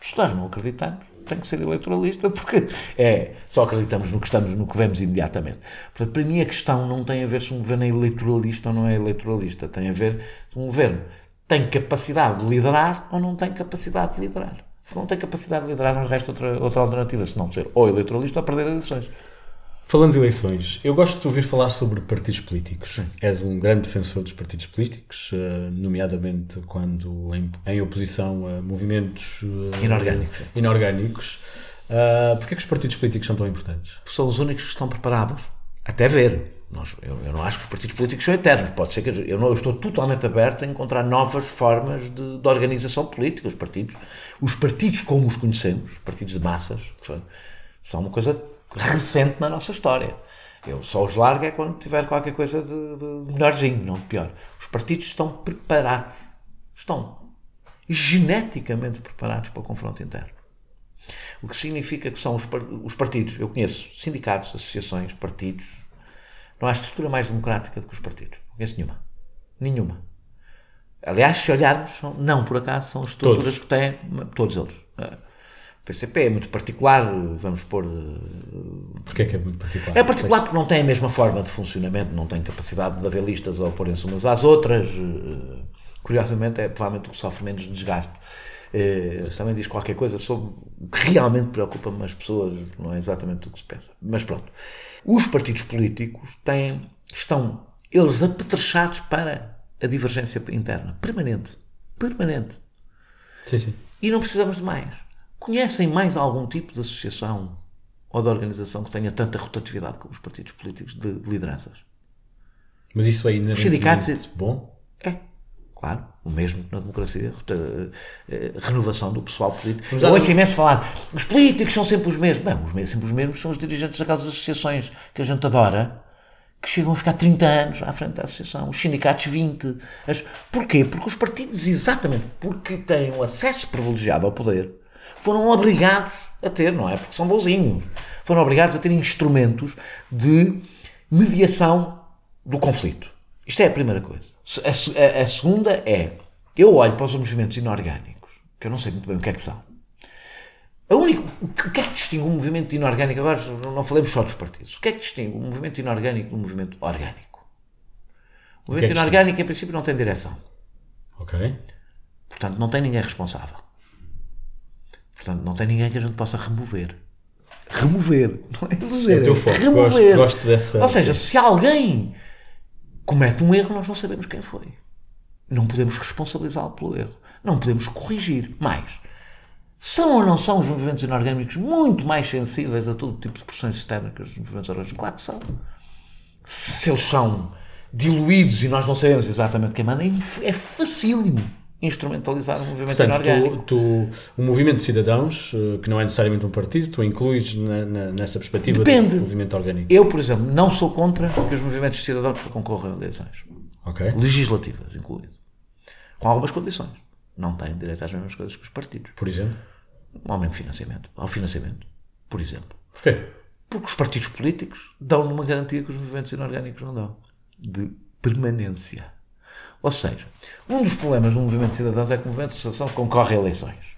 Se nós não acreditarmos, tem que ser eleitoralista, porque é, só acreditamos no que estamos, no que vemos imediatamente. Portanto, para mim a questão não tem a ver se um governo é eleitoralista ou não é eleitoralista, tem a ver se um governo tem capacidade de liderar ou não tem capacidade de liderar. Se não tem capacidade de liderar, não resta outra, outra alternativa, se não ser ou eleitoralista ou perder eleições. Falando de eleições, eu gosto de ouvir falar sobre partidos políticos. Sim. És um grande defensor dos partidos políticos, eh, nomeadamente quando em, em oposição a movimentos eh, inorgânicos. inorgânicos. Uh, Porquê é que os partidos políticos são tão importantes? São os únicos que estão preparados. Até ver. Nós, eu, eu, não acho que os partidos políticos são eternos. Pode ser que eu, não, eu estou totalmente aberto a encontrar novas formas de, de, organização política. Os partidos, os partidos como os conhecemos, partidos de massas, são uma coisa recente na nossa história. Eu só os largo é quando tiver qualquer coisa de, de melhorzinho, não de pior. Os partidos estão preparados. Estão geneticamente preparados para o confronto interno. O que significa que são os, os partidos. Eu conheço sindicatos, associações, partidos. Não há estrutura mais democrática do que os partidos. Não conheço nenhuma. Nenhuma. Aliás, se olharmos, não por acaso, são estruturas todos. que têm. Todos eles PCP é muito particular, vamos pôr. Eh, Porquê é que é muito particular? É particular porque não tem a mesma forma de funcionamento, não tem capacidade de haver listas ou pôr-se umas às outras. Eh, curiosamente, é provavelmente o que sofre menos desgaste. Eh, também diz qualquer coisa sobre o que realmente preocupa-me as pessoas, não é exatamente o que se pensa. Mas pronto. Os partidos políticos têm, estão eles apetrechados para a divergência interna, permanente. Permanente. Sim, sim. E não precisamos de mais. Conhecem mais algum tipo de associação ou de organização que tenha tanta rotatividade como os partidos políticos de, de lideranças? Mas isso é sindicatos é bom? É, claro. O mesmo na democracia, eh, renovação do pessoal político. Eu ouço imenso falar, os políticos são sempre os mesmos. Não, os mesmos, sempre os mesmos são os dirigentes daquelas associações que a gente adora, que chegam a ficar 30 anos à frente da associação, os sindicatos 20. As... Porquê? Porque os partidos, exatamente porque têm um acesso privilegiado ao poder, foram obrigados a ter, não é? Porque são bonzinhos, foram obrigados a ter instrumentos de mediação do conflito. Isto é a primeira coisa. A, a, a segunda é, eu olho para os movimentos inorgânicos, que eu não sei muito bem o que é que são. A única, o que é que distingue um movimento inorgânico? Agora não falemos só dos partidos. O que é que distingue um movimento inorgânico de um movimento orgânico? O movimento o é inorgânico, em princípio, não tem direção. Ok. Portanto, não tem ninguém responsável. Portanto, não tem ninguém que a gente possa remover. Remover, não é eleger. É o teu foco. Remover. Gosto, gosto dessa. Ou seja, se alguém comete um erro, nós não sabemos quem foi. Não podemos responsabilizá-lo pelo erro. Não podemos corrigir. Mais, são ou não são os movimentos inorgânicos muito mais sensíveis a todo tipo de pressões externas que os movimentos orgânicos? Claro que são. Se eles são diluídos e nós não sabemos exatamente quem manda, é facílimo instrumentalizar um movimento Portanto, inorgânico. Tu, tu, o movimento de cidadãos, eh, que não é necessariamente um partido, tu incluís na, na, nessa perspectiva Depende. do movimento orgânico? Eu, por exemplo, não sou contra que os movimentos de cidadãos concorram a eleições. Okay. Legislativas, incluído. Com algumas condições. Não têm direito às mesmas coisas que os partidos. Por exemplo? ao mesmo financiamento, ao financiamento, por exemplo. Porquê? Porque os partidos políticos dão uma garantia que os movimentos inorgânicos não dão. De permanência. Ou seja, um dos problemas do movimento de cidadãos é que o movimento de associação concorre a eleições.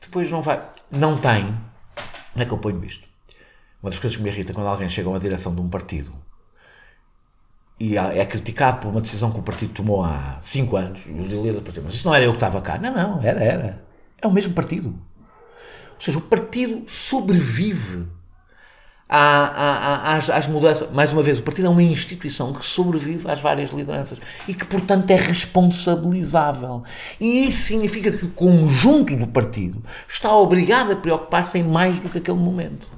Depois não vai. Não tem. Como é que eu ponho isto? Uma das coisas que me irrita quando alguém chega a uma direção de um partido e é criticado por uma decisão que o partido tomou há 5 anos, e o líder do partido, mas isso não era eu que estava cá. Não, não, era, era. É o mesmo partido. Ou seja, o partido sobrevive às, às, mudanças. Mais uma vez, o partido é uma instituição que sobrevive às várias lideranças e que, portanto, é responsabilizável. E isso significa que o conjunto do partido está obrigado a preocupar-se em mais do que aquele momento.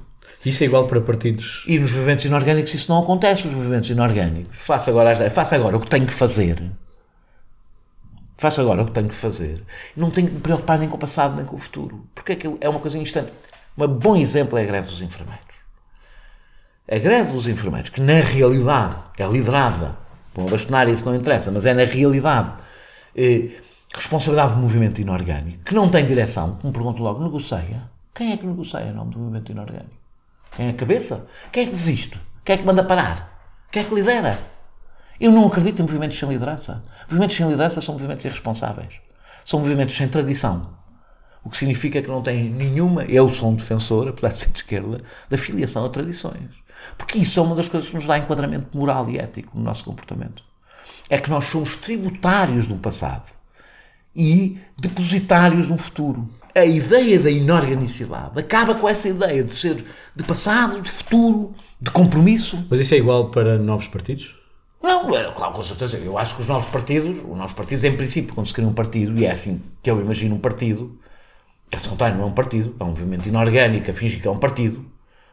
Isso é igual para partidos. E nos movimentos inorgânicos isso não acontece. Os movimentos inorgânicos. Faça agora, faça agora o que tenho que fazer faço agora o que tenho que fazer. Não tenho que me preocupar nem com o passado nem com o futuro. Porque aquilo é uma coisa instante. Um bom exemplo é a greve dos enfermeiros. A greve dos enfermeiros, que na realidade é liderada, bom, a bastonária isso não interessa, mas é na realidade eh, responsabilidade do movimento inorgânico, que não tem direção, como pergunto logo, negocia. Quem é que negocia em nome do movimento inorgânico? Quem é a cabeça? Quem é que desiste? Quem é que manda parar? Quem é que lidera? Eu não acredito em movimentos sem liderança. Movimentos sem liderança são movimentos irresponsáveis. São movimentos sem tradição. O que significa que não têm nenhuma. Eu sou um defensor, apesar de ser de esquerda, da filiação a tradições. Porque isso é uma das coisas que nos dá enquadramento moral e ético no nosso comportamento. É que nós somos tributários do passado e depositários de um futuro. A ideia da inorganicidade acaba com essa ideia de ser de passado, de futuro, de compromisso. Mas isso é igual para novos partidos? Não, é, claro, com certeza. Eu acho que os novos partidos, os novos partidos, em princípio, quando se cria um partido, e é assim que eu imagino um partido, caso contrário, não é um partido, é um movimento inorgânico, finge que é um partido.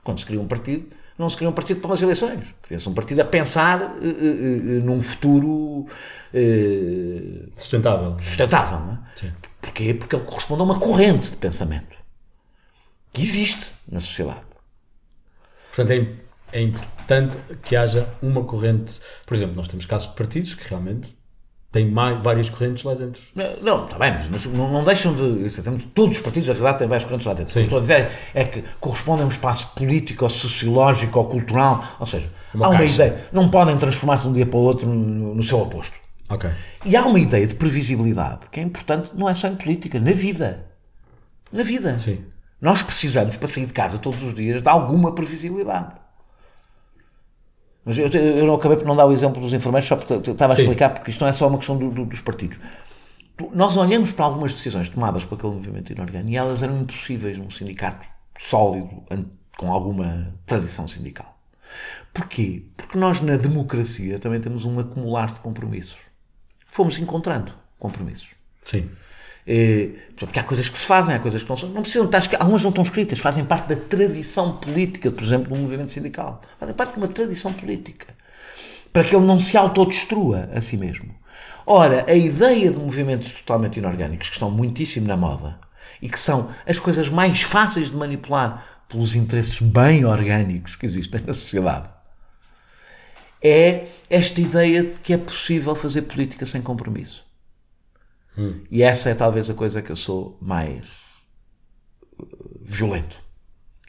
Quando se cria um partido, não se cria um partido para umas eleições. Cria-se um partido a pensar uh, uh, uh, num futuro sustentável. Sustentável, não é? Sim. Porquê? Porque ele corresponde a uma corrente de pensamento que existe na sociedade. Portanto, é é importante que haja uma corrente. Por exemplo, nós temos casos de partidos que realmente têm mais, várias correntes lá dentro. Não, está bem, mas não, não deixam de. Todos os partidos, na realidade, têm várias correntes lá dentro. Sim. O que estou a dizer é que correspondem a um espaço político, ou sociológico, ou cultural. Ou seja, uma há uma caixa. ideia. Não podem transformar-se de um dia para o outro no, no seu oposto. Okay. E há uma ideia de previsibilidade que é importante, não é só em política, na vida. Na vida. Sim. Nós precisamos, para sair de casa todos os dias, de alguma previsibilidade. Mas eu, eu acabei por não dar o exemplo dos enfermeiros, só porque estava a Sim. explicar, porque isto não é só uma questão do, do, dos partidos. Nós olhamos para algumas decisões tomadas por aquele movimento inorgânico e elas eram impossíveis num sindicato sólido, com alguma tradição sindical. Porquê? Porque nós na democracia também temos um acumular de compromissos. Fomos encontrando compromissos. Sim. Eh, portanto, há coisas que se fazem, há coisas que não são. Não precisam estar Algumas não estão escritas, fazem parte da tradição política, por exemplo, do movimento sindical. Fazem parte de uma tradição política. Para que ele não se autodestrua a si mesmo. Ora, a ideia de movimentos totalmente inorgânicos, que estão muitíssimo na moda, e que são as coisas mais fáceis de manipular pelos interesses bem orgânicos que existem na sociedade, é esta ideia de que é possível fazer política sem compromisso. Hum. E essa é talvez a coisa que eu sou mais uh, violento.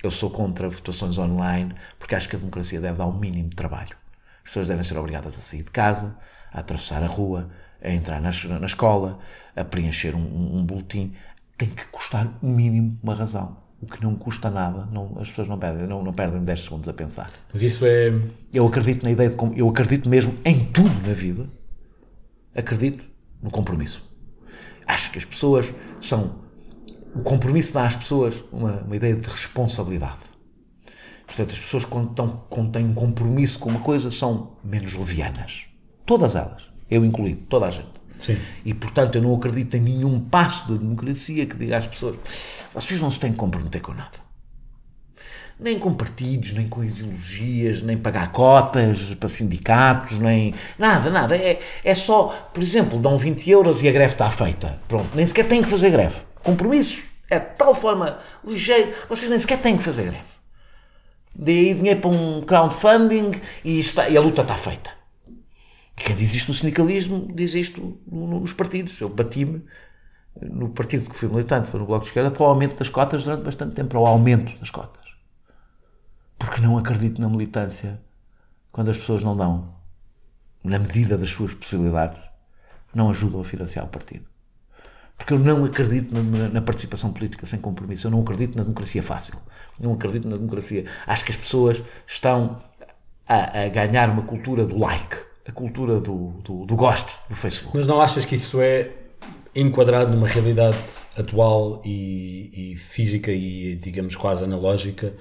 Eu sou contra votações online porque acho que a democracia deve dar o mínimo de trabalho. As pessoas devem ser obrigadas a sair de casa, a atravessar a rua, a entrar na, na escola, a preencher um, um, um boletim. Tem que custar o mínimo uma razão. O que não custa nada, não, as pessoas não perdem, não, não perdem 10 segundos a pensar. Mas isso é. Eu acredito na ideia de. Eu acredito mesmo em tudo na vida. Acredito no compromisso. Acho que as pessoas são. O compromisso dá às pessoas uma, uma ideia de responsabilidade. Portanto, as pessoas, quando, estão, quando têm um compromisso com uma coisa, são menos levianas. Todas elas. Eu incluído. Toda a gente. Sim. E, portanto, eu não acredito em nenhum passo da democracia que diga às pessoas: vocês não se têm que comprometer com nada. Nem com partidos, nem com ideologias, nem pagar cotas para sindicatos, nem. Nada, nada. É, é só, por exemplo, dão 20 euros e a greve está feita. Pronto, nem sequer têm que fazer greve. Compromisso. É de tal forma ligeiro, vocês nem sequer têm que fazer greve. Aí dinheiro para um crowdfunding e, está, e a luta está feita. Quem diz isto no sindicalismo diz isto no- nos partidos. Eu bati-me no partido que fui militante, foi no Bloco de Esquerda, para o aumento das cotas durante bastante tempo, para o aumento das cotas. Porque não acredito na militância quando as pessoas não dão, na medida das suas possibilidades, não ajudam a financiar o partido. Porque eu não acredito na, na participação política sem compromisso. Eu não acredito na democracia fácil. Não acredito na democracia. Acho que as pessoas estão a, a ganhar uma cultura do like, a cultura do, do, do gosto do Facebook. Mas não achas que isso é enquadrado numa realidade atual e, e física e, digamos, quase analógica,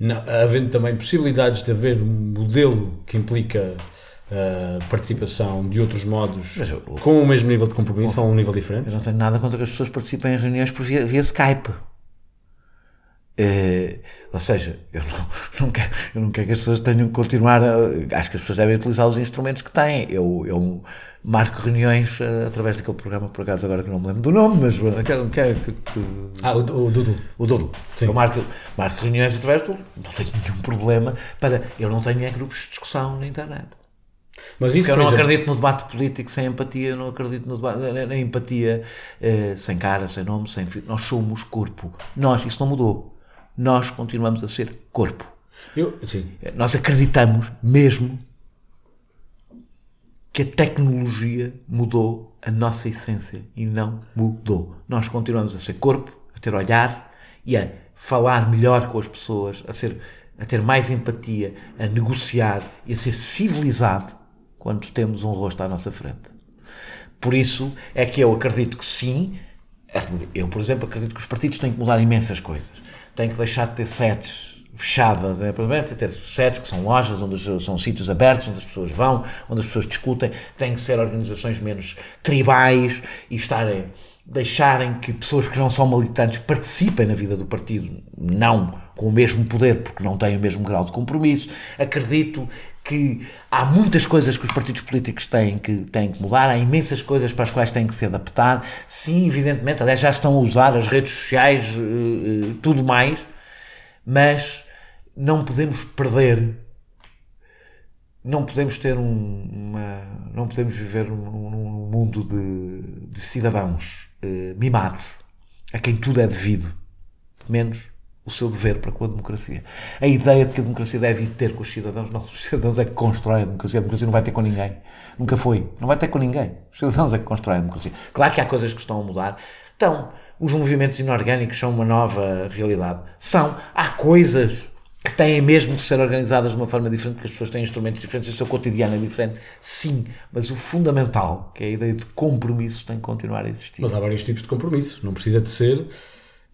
não- havendo também possibilidades de haver um modelo que implica a participação de outros modos eu- com o mesmo nível de compromisso ou um nível diferente? Eu não tenho nada contra que as pessoas participem em reuniões por via, via Skype. Eh, ou seja, eu não, não quero, eu não quero que as pessoas tenham que continuar. A, acho que as pessoas devem utilizar os instrumentos que têm. Eu, eu marco reuniões eh, através daquele programa, por acaso agora que não me lembro do nome, mas eh, quero, quero que, que- Ah, o, o Doodle. o Doodle. Sim. Eu marco, marco reuniões através do Não tenho nenhum problema para. Eu não tenho é grupos de discussão na internet. Mas isso, Porque eu não exemplo, acredito no debate político sem empatia, não acredito no debate, na, empatia eh, sem cara, sem nome, sem Nós somos corpo. Nós, isso não mudou. Nós continuamos a ser corpo. eu, sim. Eh, Nós acreditamos mesmo que a tecnologia mudou a nossa essência e não mudou. Nós continuamos a ser corpo, a ter olhar e a falar melhor com as pessoas, a, ser, a ter mais empatia, a negociar e a ser civilizado quando temos um rosto à nossa frente. Por isso é que eu acredito que sim. Eu, por exemplo, acredito que os partidos têm que mudar imensas coisas. Têm que deixar de ter sedes fechadas, é, provavelmente ter sedes que são lojas, onde são sítios abertos, onde as pessoas vão, onde as pessoas discutem. Têm que ser organizações menos tribais e estarem, deixarem que pessoas que não são militantes participem na vida do partido, não com o mesmo poder, porque não têm o mesmo grau de compromisso. Acredito que há muitas coisas que os partidos políticos têm que, têm que mudar, há imensas coisas para as quais têm que se adaptar. Sim, evidentemente, aliás, já estão a usar as redes sociais, eh, eh, tudo mais, mas não podemos perder, não podemos ter um, uma, não podemos viver num, num- mundo de, de cidadãos eh, mimados, a quem tudo é devido, menos o seu dever para com a democracia. A ideia de que a democracia deve ter com os cidadãos, não, os cidadãos é que constroem a democracia, a democracia não vai ter com ninguém. Nunca foi. Não vai ter com ninguém. Os cidadãos é que constroem a democracia. Claro que há coisas que estão a mudar. Então, os movimentos inorgânicos são uma nova realidade. São. Há coisas que têm mesmo de ser organizadas de uma forma diferente, porque as pessoas têm instrumentos diferentes, o seu cotidiano é diferente. Sim, mas o fundamental, que é a ideia de compromisso, tem que continuar a existir. Mas há vários tipos de compromisso. Não precisa de ser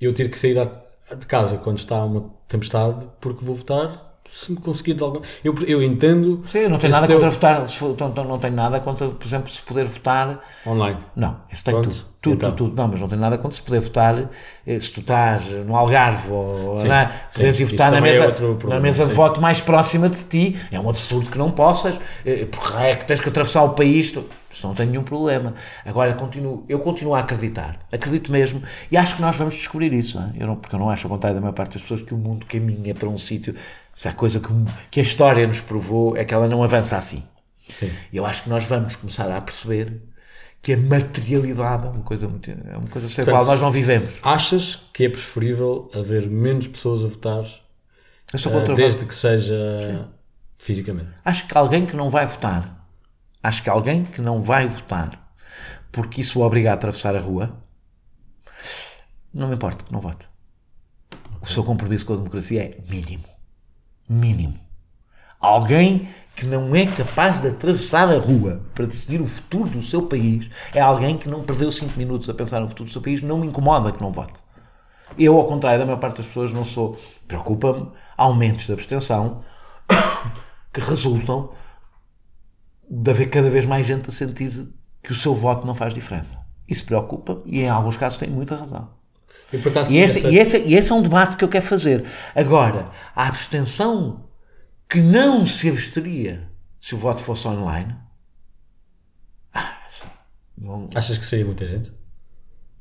eu ter que sair de casa quando está uma tempestade porque vou votar se me conseguir de alguma... Eu, eu entendo... Sim, eu não tenho nada teu- contra votar, se for- então, não tenho nada contra, por exemplo, se poder votar. Online. Não, isso tem Pronto. tudo. Tudo, Então. tudo, tudo. Não, mas não tenho nada contra se poder votar. eh, Se tu estás no Algarve ou Sim, não é? sim. poderes ir votar na é mesa, na problema, mesa de voto mais próxima de ti, é um absurdo que não possas, eh, porque é que tens que atravessar o país. tu- Isso não tem nenhum problema. Agora, continuo, eu continuo a acreditar. Acredito mesmo. E acho que nós vamos descobrir isso. Hein? Eu não, porque eu não acho, ao contrário da maior parte das pessoas, que o mundo caminha para um sítio. Se há coisa que, que a história nos provou é que ela não avança assim. Sim. Eu acho que nós vamos começar a perceber que a materialidade é uma coisa, muito, é uma coisa sem a qual nós não vivemos. Achas que é preferível haver menos pessoas a votar uh, desde que seja fisicamente? Acho que alguém que não vai votar, acho que alguém que não vai votar porque isso o obriga a atravessar a rua, não me importa que não vote. O seu compromisso com a democracia é mínimo. Mínimo. Alguém que não é capaz de atravessar a rua para decidir o futuro do seu país é alguém que não perdeu 5 minutos a pensar no futuro do seu país, não me incomoda que não vote. Eu, ao contrário da maior parte das pessoas, não sou. Preocupa-me aumentos de abstenção que resultam de haver cada vez mais gente a sentir que o seu voto não faz diferença. Isso preocupa e em alguns casos tem muita razão. Eu, por acaso, E esse, e, esse, e esse é um debate que eu quero fazer. Agora, a abstenção que não se absteria se o voto fosse online. Ah, não- Achas que seria muita gente?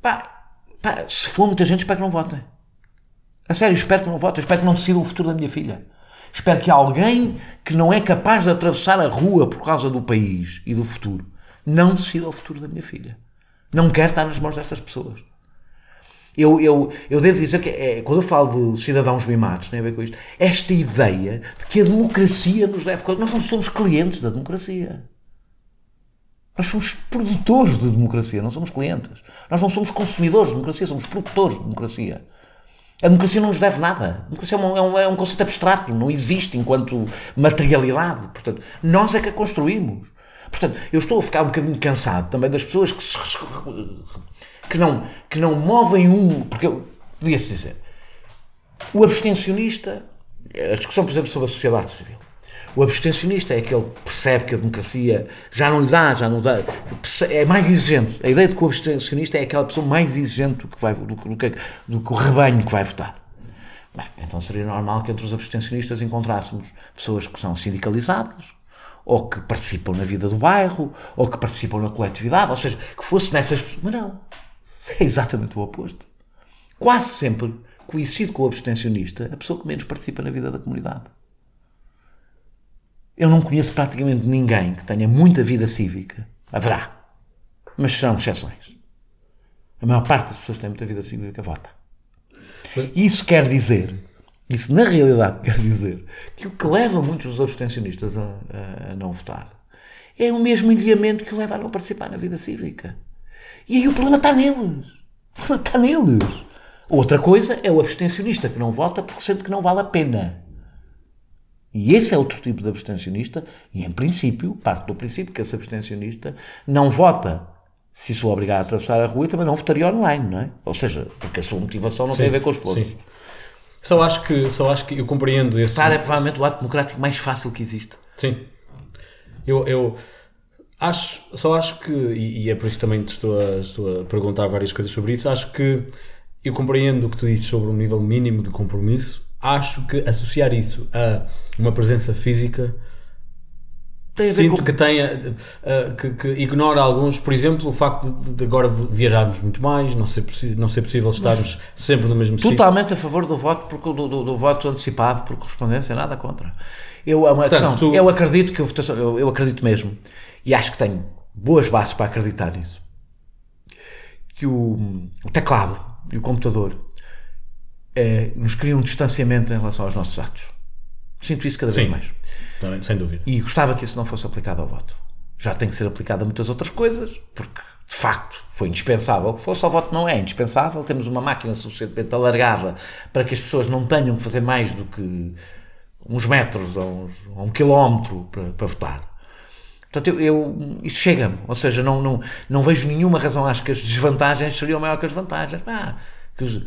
pá, pá, se for muita gente, espero que não votem. A sério, espero que não votem. Espero que não decidam o futuro da minha filha. Espero que alguém que não é capaz de atravessar a rua por causa do país e do futuro não decida o futuro da minha filha. Não quero estar nas mãos dessas pessoas. Eu, eu, eu devo dizer que é, quando eu falo de cidadãos mimados, tem a ver com isto, esta ideia de que a democracia nos deve. Nós não somos clientes da democracia. Nós somos produtores de democracia, não somos clientes. Nós não somos consumidores de democracia, somos produtores de democracia. A democracia não nos deve nada. A democracia é um, é um, é um conceito abstrato, não existe enquanto materialidade. Portanto, nós é que a construímos. Portanto, eu estou a ficar um bocadinho cansado também das pessoas que, se, que, não, que não movem um. Porque podia-se dizer, o abstencionista, a discussão, por exemplo, sobre a sociedade civil. O abstencionista é aquele que percebe que a democracia já não lhe dá, já não dá, é mais exigente. A ideia de que o abstencionista é aquela pessoa mais exigente do que, vai, do, do que, do que o rebanho que vai votar. Bem, então seria normal que entre os abstencionistas encontrássemos pessoas que são sindicalizadas, ou que participam na vida do bairro, ou que participam na coletividade, ou seja, que fosse nessas pessoas. Mas não. É exatamente o oposto. Quase sempre coincide com o abstencionista a pessoa que menos participa na vida da comunidade. Eu não conheço praticamente ninguém que tenha muita vida cívica. Haverá. Mas são exceções. A maior parte das pessoas que têm muita vida cívica vota. Isso quer dizer, isso na realidade quer dizer, que o que leva muitos dos abstencionistas a, a- a não votar é o mesmo enviamento que o leva a não participar na vida cívica. E aí o problema está neles. O problema está neles. Outra coisa é o abstencionista que não vota porque sente que não vale a pena. E esse é outro tipo de abstencionista, e em princípio, parte do princípio que esse abstencionista não vota se isso o obrigar a atravessar a rua e também não votaria online, não é? Ou seja, porque a sua motivação não tem a ver com os votos. sim. Só acho que, só acho que eu compreendo esse. Votar é provavelmente o ato democrático mais fácil que existe. Sim. Eu, eu acho, só acho que, e, e é por isso que também te estou a, estou a perguntar várias coisas sobre isso, acho que eu compreendo o que tu dizes sobre um nível mínimo de compromisso. Acho que associar isso a uma presença física Tem a ver sinto com- que tenha uh, que, que ignora alguns, por exemplo, o facto de, de agora viajarmos muito mais, não ser, não ser possível estarmos sempre no mesmo sítio. Totalmente a favor do voto, porque, do, do- do voto antecipado por correspondência, nada contra. Eu, a- Portanto, não, tu- eu acredito que a votação, eu, eu acredito mesmo, e acho que tenho boas bases para acreditar nisso, que o, o teclado e o computador eh, nos criam um distanciamento em relação aos nossos atos. Sinto isso cada vez Sim. mais. Também, sem dúvida. E gostava que isso não fosse aplicado ao voto. Já tem que ser aplicado a muitas outras coisas, porque de facto foi indispensável que fosse. Ao voto não é indispensável. Temos uma máquina suficientemente alargada para que as pessoas não tenham que fazer mais do que uns metros ou, uns, ou um quilómetro para, para votar. Portanto, eu, eu- isso chega-me. Ou seja, não, não, não vejo nenhuma razão. Acho que as desvantagens seriam maior que as vantagens. Ah, que os,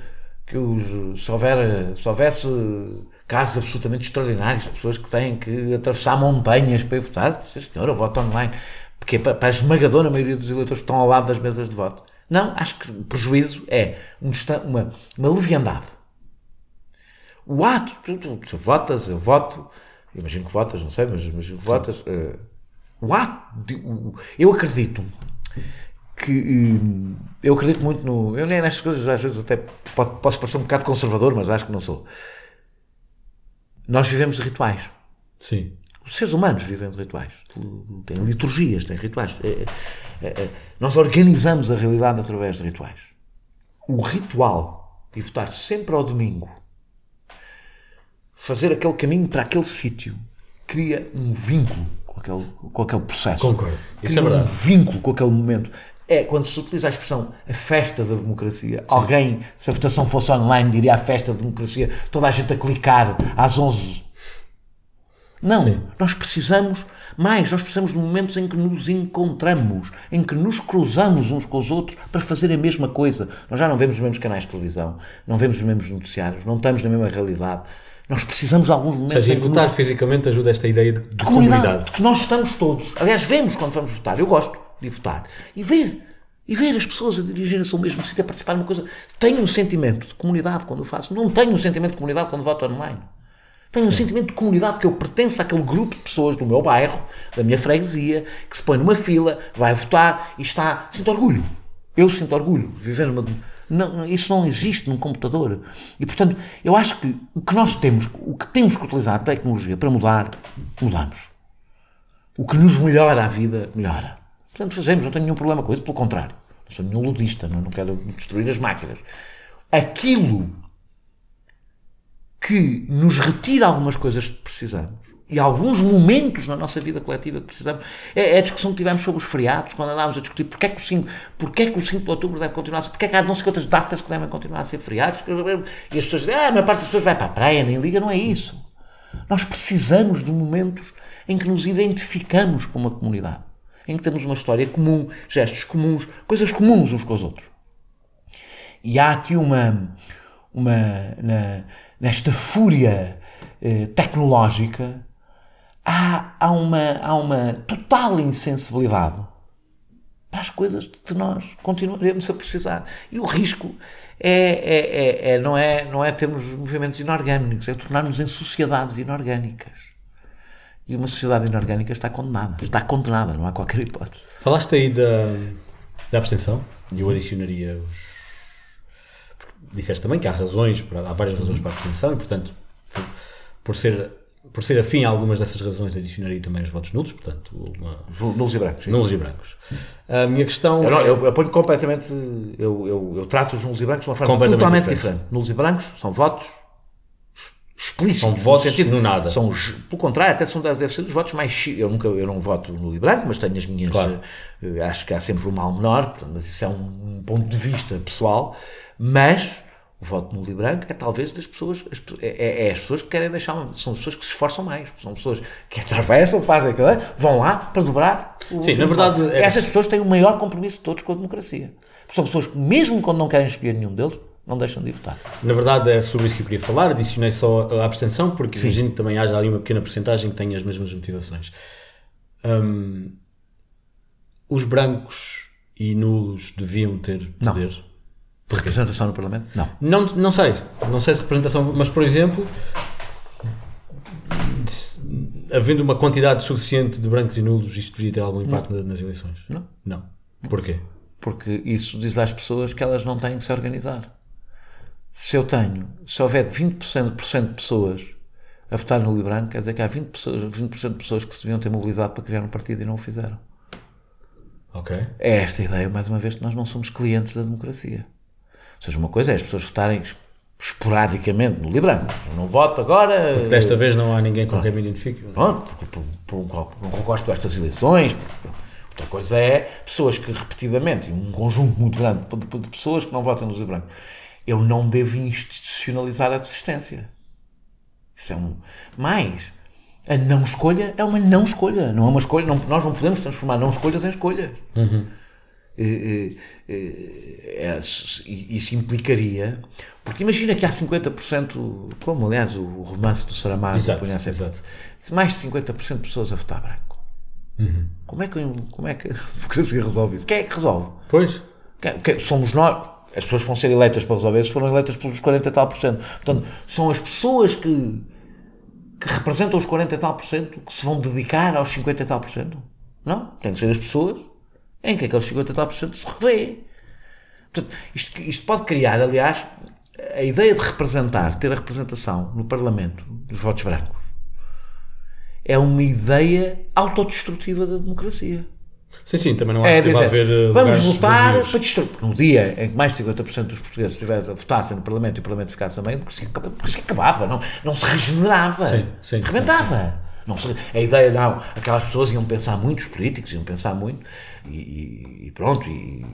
que os, se, houver, se houvesse casos absolutamente extraordinários de pessoas que têm que atravessar montanhas para ir votar, sim senhor, eu voto online. Porque é para, a esmagadora maioria dos eleitores que estão ao lado das mesas de voto. Não, acho que o prejuízo é um uma, uma leviandade. O ato, tu, tu, tu votas, eu voto, imagino que votas, não sei, mas imagino que votas. eh, o ato. De, o, eu acredito que. hum, Eu acredito muito no. Eu nem nestas coisas, às vezes até posso parecer um bocado conservador, mas acho que não sou. Nós vivemos de rituais. Sim. Os seres humanos vivem de rituais. Têm liturgias, têm rituais. É, é, é, Nós organizamos a realidade através de rituais. O ritual de votar sempre ao domingo, fazer aquele caminho para aquele sítio, cria um vínculo com aquele, com aquele processo. Concordo. Isso Cria é verdade. um vínculo com aquele momento. É quando se utiliza a expressão a festa da democracia. Alguém, se a votação fosse online, diria a festa da democracia, toda a gente a clicar às 11 não, Sim. nós precisamos mais, nós precisamos de momentos em que nos encontramos, em que nos cruzamos uns com os outros para fazer a mesma coisa. Nós já não vemos os mesmos canais de televisão, não vemos os mesmos noticiários, não estamos na mesma realidade. Nós precisamos de alguns Ou momentos seja, e que votar nos... fisicamente ajuda esta ideia de, de de comunidade, comunidade. porque nós estamos todos. Aliás, vemos quando vamos votar. Eu gosto de votar e ver. E ver as pessoas a dirigirem-se ao mesmo sítio, a participar de uma coisa. Tenho um sentimento de comunidade quando eu faço. Não tenho um sentimento de comunidade quando voto online. Tenho um sentimento de comunidade que eu pertenço àquele grupo de pessoas do meu bairro, da minha freguesia, que se põe numa fila, vai votar e está. Sinto orgulho. Eu sinto orgulho de viver numa. Não, isso não existe num computador. E portanto, eu acho que o que nós temos, o que temos que utilizar a tecnologia para mudar, mudamos. O que nos melhora a vida, melhora. Portanto, fazemos, não tenho nenhum problema com isso, pelo contrário. Não sou nenhum ludista, não, não quero destruir as máquinas. Aquilo que nos retira algumas coisas que precisamos e alguns momentos na nossa vida coletiva que precisamos é, é a discussão que tivemos sobre os feriados, quando andávamos a discutir porque é que o 5, porque é que o 5 de outubro deve continuar a ser, porque é que há não sei quantas datas que devem continuar a ser feriados, e as pessoas dizem, ah, a maior parte das pessoas vai para a praia, nem liga, não é isso. Nós precisamos de momentos em que nos identificamos com uma comunidade, em que temos uma história comum, gestos comuns, coisas comuns uns com os outros. E há aqui uma, uma na- nesta fúria eh, tecnológica, há, há, uma, há uma total insensibilidade para as coisas que nós continuaremos a precisar. E o risco é, é- é- é- não, é, não é termos movimentos inorgânicos, é tornarmos em sociedades inorgânicas. E uma sociedade inorgânica está condenada. Está condenada, não há qualquer hipótese. Falaste aí da, da abstenção e eu adicionaria os. porque Disseste também que há razões, para, há várias razões para a abstenção e, portanto, por, por ser, por ser afim a algumas dessas razões, adicionaria também os votos nulos, portanto, uma, Nulos e brancos. sim. nulos e brancos. A minha questão. Eu, não, eu, eu ponho completamente. Eu, eu, eu trato os nulos e brancos de uma forma Completamente totalmente diferente. diferente. Nulos e brancos são votos explícitos. São no votos sentido- no nada. São, pelo contrário, até são, deve ser os votos mais. Eu, nunca, eu não voto e branco, mas tenho as minhas. Claro. eh, Acho que há sempre um mal menor, portanto, mas isso é um, ponto de vista pessoal. Mas. O voto e branco é talvez das pessoas, as é, é- é as pessoas que querem deixar, são pessoas que se esforçam mais, são pessoas que atravessam, fazem aquilo, vão lá para dobrar. o Sim, na verdade, é- essas pessoas têm o maior compromisso de todos com a democracia. São pessoas que, mesmo quando não querem escolher nenhum deles, não deixam de votar. Na verdade é sobre isso que eu queria falar, adicionei só a abstenção, porque imagino que também haja ali uma pequena porcentagem que tenha as mesmas motivações. Hum, os brancos e nulos deviam ter Não. poder? De representação no Parlamento? Não. Não, não sei, não sei se representação, mas por exemplo, havendo uma quantidade suficiente de brancos e nulos, isso deveria ter algum impacto na- nas eleições? Não. Não. Porquê? Porque isso diz às pessoas que elas não têm que se organizar. Se eu tenho, se houver 20% por cento de pessoas a votar no branco, quer dizer que há 20%, pessoas, 20 de pessoas que se deviam ter mobilizado para criar um partido e não o fizeram. Ok. É esta ideia, mais uma vez, que nós não somos clientes da democracia. Ou seja, uma coisa é as pessoas votarem es- esporadicamente no Libranco. Eu não voto agora. Desta vez não há ninguém com quem me identifique. Pronto, por, por, por um qual- não concordo com estas eleições. Outra coisa é pessoas que repetidamente, um conjunto muito grande de, pessoas que não votam no Zé Branco. Eu não devo institucionalizar a desistência. Isso é um. Mais, a não escolha é uma não escolha. Não é uma escolha. Não, nós não podemos transformar não escolhas em escolhas. Eh, eh, eh, é, s- isso implicaria. Porque imagina que há 50%, como aliás o romance do Saramago Exato, punha sempre, exato. mais de 50% de pessoas a votar branco. Como, é que, como é que a democracia resolve isso? Quem é que resolve? Pois. Quem- somos nós. As pessoas vão ser eleitas para resolver isso, foram eleitas pelos 40 e tal por cento. Portanto, são as pessoas que, que representam os 40 e tal por cento que se vão dedicar aos 50 e tal por cento. Não, tem que ser as pessoas em que aqueles 50 tal por cento se revê. Portanto, isto, isto pode criar, aliás, a ideia de representar, ter a representação no Parlamento dos votos brancos, é uma ideia autodestrutiva da democracia. Sim, sim, também não acho É que dizer, haver uh, vamos votar vazios. para destruir. Porque no dia em que mais de 50% dos portugueses estivessem, votassem no Parlamento e o Parlamento ficasse a acaba- a democracia acabava, não, não se regenerava. Sim, sim, Rebentava. Não se- a ideia, não, aquelas pessoas iam pensar muito, os políticos iam pensar muito, e- e pronto, e,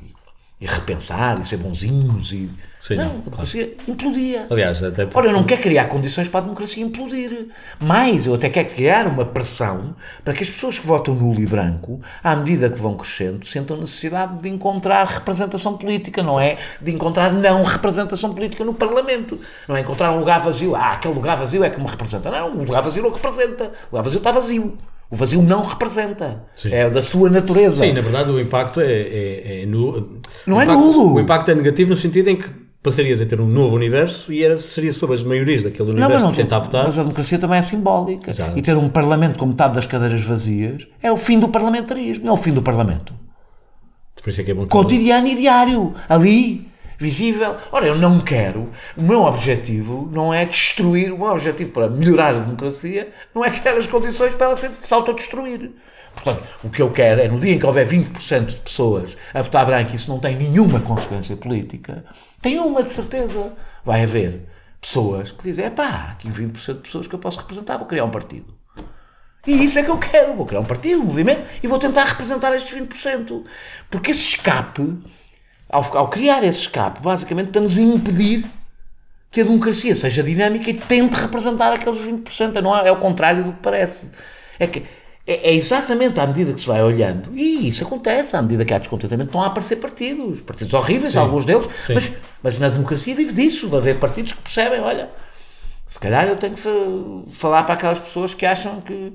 e repensar, e ser bonzinhos, e. Sim, não, a democracia implodia. Aliás, até porque- Ora, eu não quero criar condições para a democracia implodir. Mais, eu até quero criar uma pressão para que as pessoas que votam nulo e branco, à medida que vão crescendo, sentam necessidade de encontrar representação política, não é? De encontrar não representação política no Parlamento. Não é encontrar um lugar vazio. Ah, aquele lugar vazio é que me representa. Não, o lugar vazio não representa. O lugar vazio está vazio. O vazio não representa. Sim. É da sua natureza. Sim, na verdade o impacto é, é, é nulo. Não é impacto- nulo. O impacto é negativo no sentido em que passarias a ter um novo universo e era, seria sobre as maiorias daquele Não, universo mas, não, que tentar votar. mas a democracia também é simbólica. Exato. E ter um Parlamento com metade das cadeiras vazias é o fim do parlamentarismo, é o fim do Parlamento. Por isso é que é bom Cotidiano e diário, ali, visível. Ora, eu não quero, o meu objetivo não é destruir, o meu objetivo para melhorar a democracia não é criar as condições para ela se se autodestruir. Portanto, o que eu quero é, no dia em que houver 20% de pessoas a votar branco e isso não tem nenhuma consequência política, tem uma de certeza. Vai haver pessoas que dizem, pá, aqui 20% de pessoas que eu posso representar, vou criar um partido. E isso é que eu quero. Vou criar um partido, um movimento e vou tentar representar estes 20%. Porque esse escape, ao, ao criar esse escape, basicamente estamos a impedir que a democracia seja dinâmica e tente representar aqueles 20%. Não é, é o contrário do que parece. É que é, é exatamente à medida que se vai olhando, e isso acontece, à medida que há descontentamento, estão a aparecer partidos, partidos horríveis, alguns deles, sim. mas, mas na democracia vive disso, de haver partidos que percebem, olha, se calhar eu tenho que fa- falar para aquelas pessoas que acham que,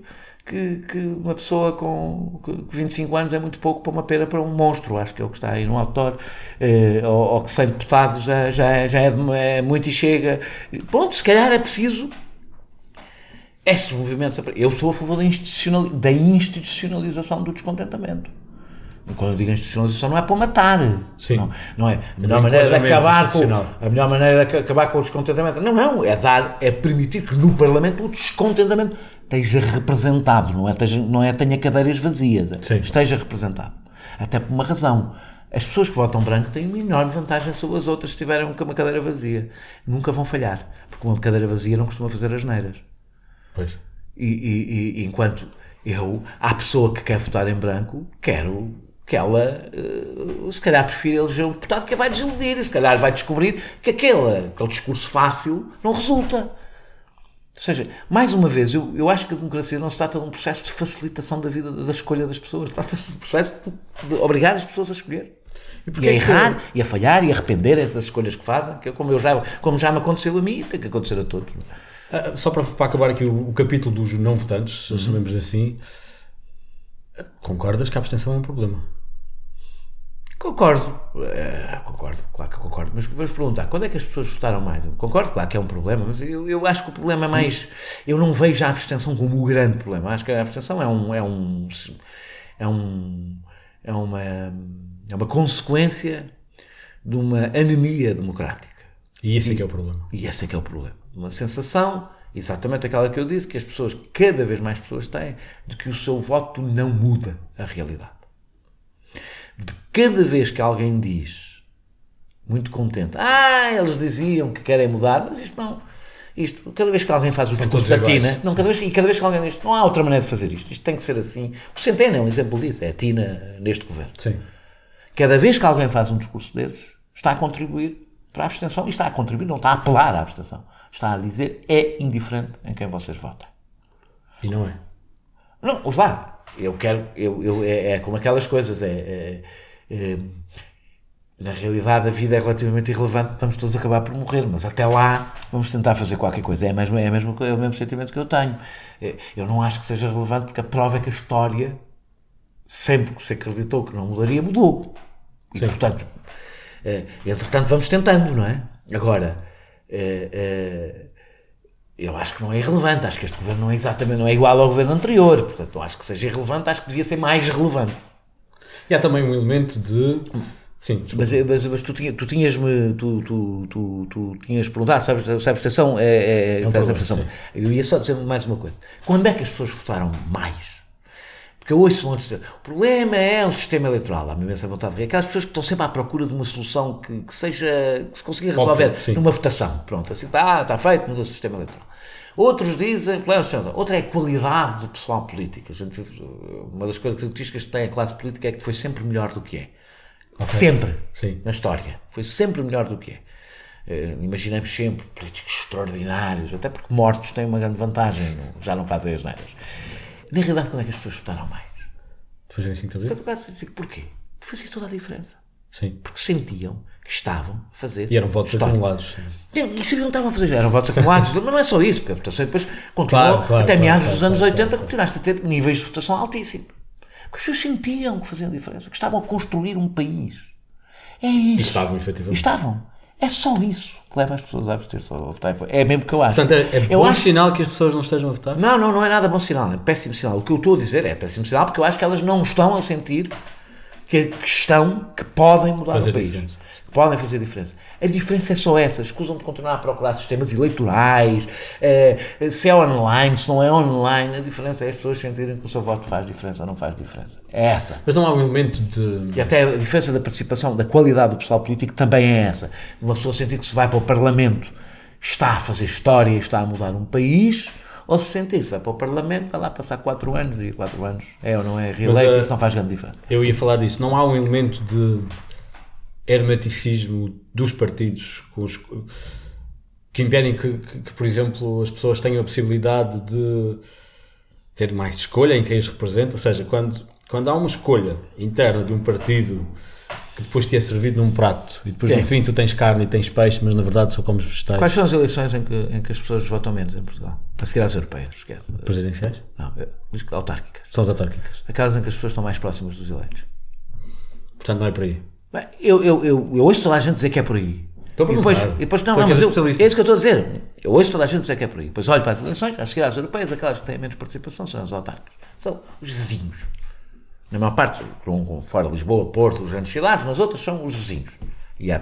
que, que uma pessoa com que 25 anos é muito pouco para uma pera para um monstro, acho que é o que está aí no autor, eh, ou, ou que 100 deputados já, já, é- já é, é muito e chega. Pronto, se calhar é preciso esses movimentos. Eu sou a favor da, institucionali- da institucionalização do descontentamento. Quando eu digo institucionalização, não é para matar. Sim. Não, não é. A melhor maneira de acabar com institucional. a melhor maneira de acabar com o descontentamento. Não, não. É dar, é permitir que no Parlamento o descontentamento esteja representado. Não é, esteja, não é tenha cadeiras vazias. Sim. Esteja representado. Até por uma razão. As pessoas que votam branco têm uma enorme vantagem sobre as outras se tiverem uma cadeira vazia. Nunca vão falhar. Porque uma cadeira vazia não costuma fazer as neiras. Pois. E, e- e enquanto eu, à pessoa que quer votar em branco, quero que ela, eh, se calhar, prefira eleger um deputado que vai desiludir e se calhar vai descobrir que aquele, aquele discurso fácil não resulta. Ou seja, mais uma vez, eu, eu acho que a democracia não se trata de um processo de facilitação da vida, da escolha das pessoas. Trata-se de um processo de, de obrigar as pessoas a escolher. E, porquê a que- errar, e a falhar, e a arrepender das escolhas que fazem, que é como, eu já, como já me aconteceu a mim e tem que acontecer a todos. Ah, Só para, para acabar aqui o, o capítulo dos não votantes, se Uhum. chamemos assim, concordas que a abstenção é um problema? Concordo, Eh, concordo, claro que concordo. Mas vamos perguntar, quando é que as pessoas votaram mais? Eu concordo, claro que é um problema, mas eu, eu acho que o problema é mais. Eu não vejo a abstenção como o grande problema. Acho que a abstenção é um. É um. É, um, é uma. É uma consequência de uma anemia democrática. E esse é que é o problema. E esse é que é o problema. Uma sensação, exatamente aquela que eu disse, que as pessoas, cada vez mais pessoas têm, de que o seu voto não muda a realidade. De cada vez que alguém diz, muito contente, ah, eles diziam que querem mudar, mas isto não. Isto, cada vez que alguém faz o discurso da Tina, não, cada vez, e cada vez que alguém diz, não há outra maneira de fazer isto, isto tem que ser assim. O Centeno é um exemplo disso, é a Tina neste governo. Sim. Cada vez que alguém faz um discurso desses, está a contribuir para a abstenção. E está a contribuir, não está a apelar à abstenção. Está a dizer é indiferente em quem vocês votem. E não é. Não, lá. Eu quero. Eu, eu, é, é como aquelas coisas. É, é- é- na realidade, a vida é relativamente irrelevante. Vamos todos acabar por morrer. Mas até lá, vamos tentar fazer qualquer coisa. É, a mesma, é, a mesma, coisa- é o mesmo sentimento que eu tenho. É, Eu não acho que seja relevante porque a prova é que a história, sempre que se acreditou que não mudaria, mudou. E, Sim. portanto, eh, entretanto, vamos tentando, não é? Agora, eh, eh, eu acho que não é irrelevante. Acho que este governo não é exatamente não é igual ao governo anterior. Portanto, não acho que seja irrelevante, acho que devia ser mais relevante. E há também um elemento de. Sim. Mas, mas, mas tu, tinha, tu tinhas-me. Tu, tu, tu, tu tinhas perguntado, sabes, sabes a prestação? É, é, um sabes problema. Eu ia só dizer mais uma coisa. Quando é que as pessoas votaram mais? Porque eu ouço de. O problema é o sistema eleitoral. Há-me imensa vontade de. Aquelas pessoas que estão sempre à procura de uma solução que, que seja. que se consiga resolver Óbvio, numa votação. Pronto, assim, tá, está feito, muda o sistema eleitoral. Outros dizem, eleitoral. outra é a qualidade do pessoal político. Gente, uma das coisas características que tem a classe política é que foi sempre melhor do que é. Sempre. Sim. Na história. Foi sempre melhor do que é. Eh, imaginamos sempre políticos extraordinários, até porque mortos têm uma grande vantagem, já não fazem as neiras. Na realidade, quando é que as pessoas votaram mais? Depois do 25 de Abril? dizer porquê? Fazia toda a diferença. Sim. Porque sentiam que estavam a fazer. E eram votos história. acumulados. Sim, E sabiam que estavam a fazer. Eram votos acumulados, mas não é só isso, porque a votação depois continuou Claro, claro, até claro, meados dos anos claro, 80, claro. continuaste a ter níveis de votação altíssimos. Porque as pessoas sentiam que faziam diferença, que estavam a construir um país. É E isso. estavam, E efetivamente. estavam. É só isso que leva as pessoas a abster-se a votar. É mesmo que eu acho. Portanto, é, é eu bom acho sinal que as pessoas não estejam a votar? não, não, não é nada bom sinal, é péssimo sinal. O que eu estou a dizer é péssimo sinal porque eu acho que elas não estão a sentir que, que estão, que podem mudar Fazer o país. diferença. Podem fazer diferença. A diferença é só essa. Escusam de continuar a procurar sistemas eleitorais, eh, se é online, se não é online. A diferença é as pessoas sentirem que o seu voto faz diferença ou não faz diferença. É essa. Mas não há um elemento de. E até a diferença da participação, da qualidade do pessoal político também é essa. Uma pessoa sentir que se vai para o Parlamento está a fazer história, está a mudar um país, ou se sentir que vai para o Parlamento, vai lá passar 4 anos e 4 anos é ou não é reeleito, eh, isso não faz grande diferença. Eu ia falar disso. Não há um elemento de hermeticismo dos partidos os- que impedem que, que- que, por exemplo, as pessoas tenham a possibilidade de ter mais escolha em quem os representa. Ou seja, quando, quando há uma escolha interna de um partido que depois te é servido num prato e depois Sim. no fim tu tens carne e tens peixe, mas na verdade só comes vegetais Quais são as eleições em que, em que as pessoas votam menos em Portugal? A seguir às europeias, esquece. presidenciais? Não, é, autárquicas. São as autárquicas. Aquelas em que as pessoas estão mais próximas dos eleitos. Portanto, não é por aí. Eu, eu, eu, eu ouço toda a gente dizer que é por aí. Estou e depois, e depois não, Estou não, mas eu, é isso que eu estou a dizer. Eu ouço toda a gente dizer que é por aí. Depois olho para as eleições, a seguir às europeias, aquelas que têm menos participação são as autárquicas. São os vizinhos. Na maior parte, fora Lisboa, Porto, os grandes cidades, nas outras são os vizinhos. E a,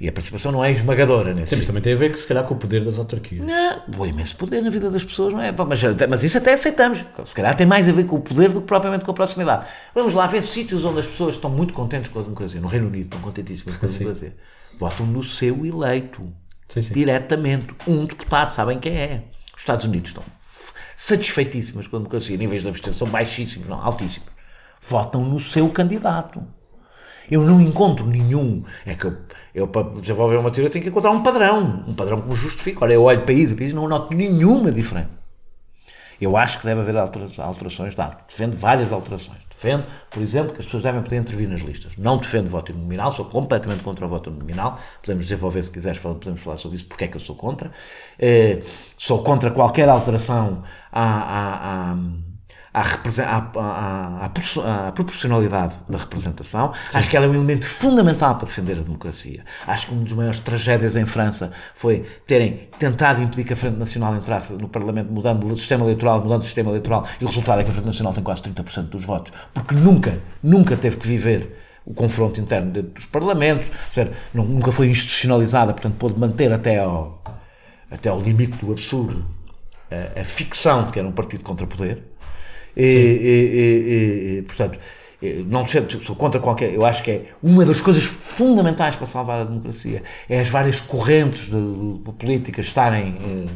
e a participação não é esmagadora nesse Sim, mas também tem a ver que se calhar com o poder das autarquias. não, o imenso poder na vida das pessoas, não é? Mas, mas isso até aceitamos. Se calhar tem mais a ver com o poder do que propriamente com a proximidade. Vamos lá ver sítios onde as pessoas estão muito contentes com a democracia. No Reino Unido estão contentíssimas com a Sim. democracia. Votam no seu eleito. Sim, sim. Diretamente. Um deputado, sabem quem é. Os Estados Unidos estão satisfeitíssimas com a democracia. Níveis de abstenção baixíssimos, não, altíssimos. Votam no seu candidato. Eu não encontro nenhum. É que eu, eu, para desenvolver uma teoria, tenho que encontrar um padrão. Um padrão que me justifique. Olha, eu olho país a país e não noto nenhuma diferença. Eu acho que deve haver altera- alterações. Tá, defendo várias alterações. Defendo, por exemplo, que as pessoas devem poder intervir nas listas. Não defendo voto nominal, sou completamente contra o voto nominal. Podemos desenvolver, se quiseres, podemos falar sobre isso, porque é que eu sou contra. Eh, sou contra qualquer alteração à, à, à, à, à- à- à proporcio- à proporcionalidade da representação. Acho que ela é um elemento fundamental para defender a democracia. Acho que uma das maiores tragédias em França foi terem tentado impedir que a Frente Nacional entrasse no Parlamento, mudando o sistema eleitoral, mudando o sistema eleitoral, e o resultado é que a Frente Nacional tem quase 30% dos votos, porque nunca, nunca teve que viver o confronto interno dentro dos parlamentos, seja, nunca foi institucionalizada, portanto pôde manter até ao, até ao limite do absurdo a, a ficção de que era um partido contra poder. E, e- e- portanto, eh, não sou, sou contra qualquer. Eu acho que é uma das coisas fundamentais para salvar a democracia é as várias correntes de, de políticas estarem eh,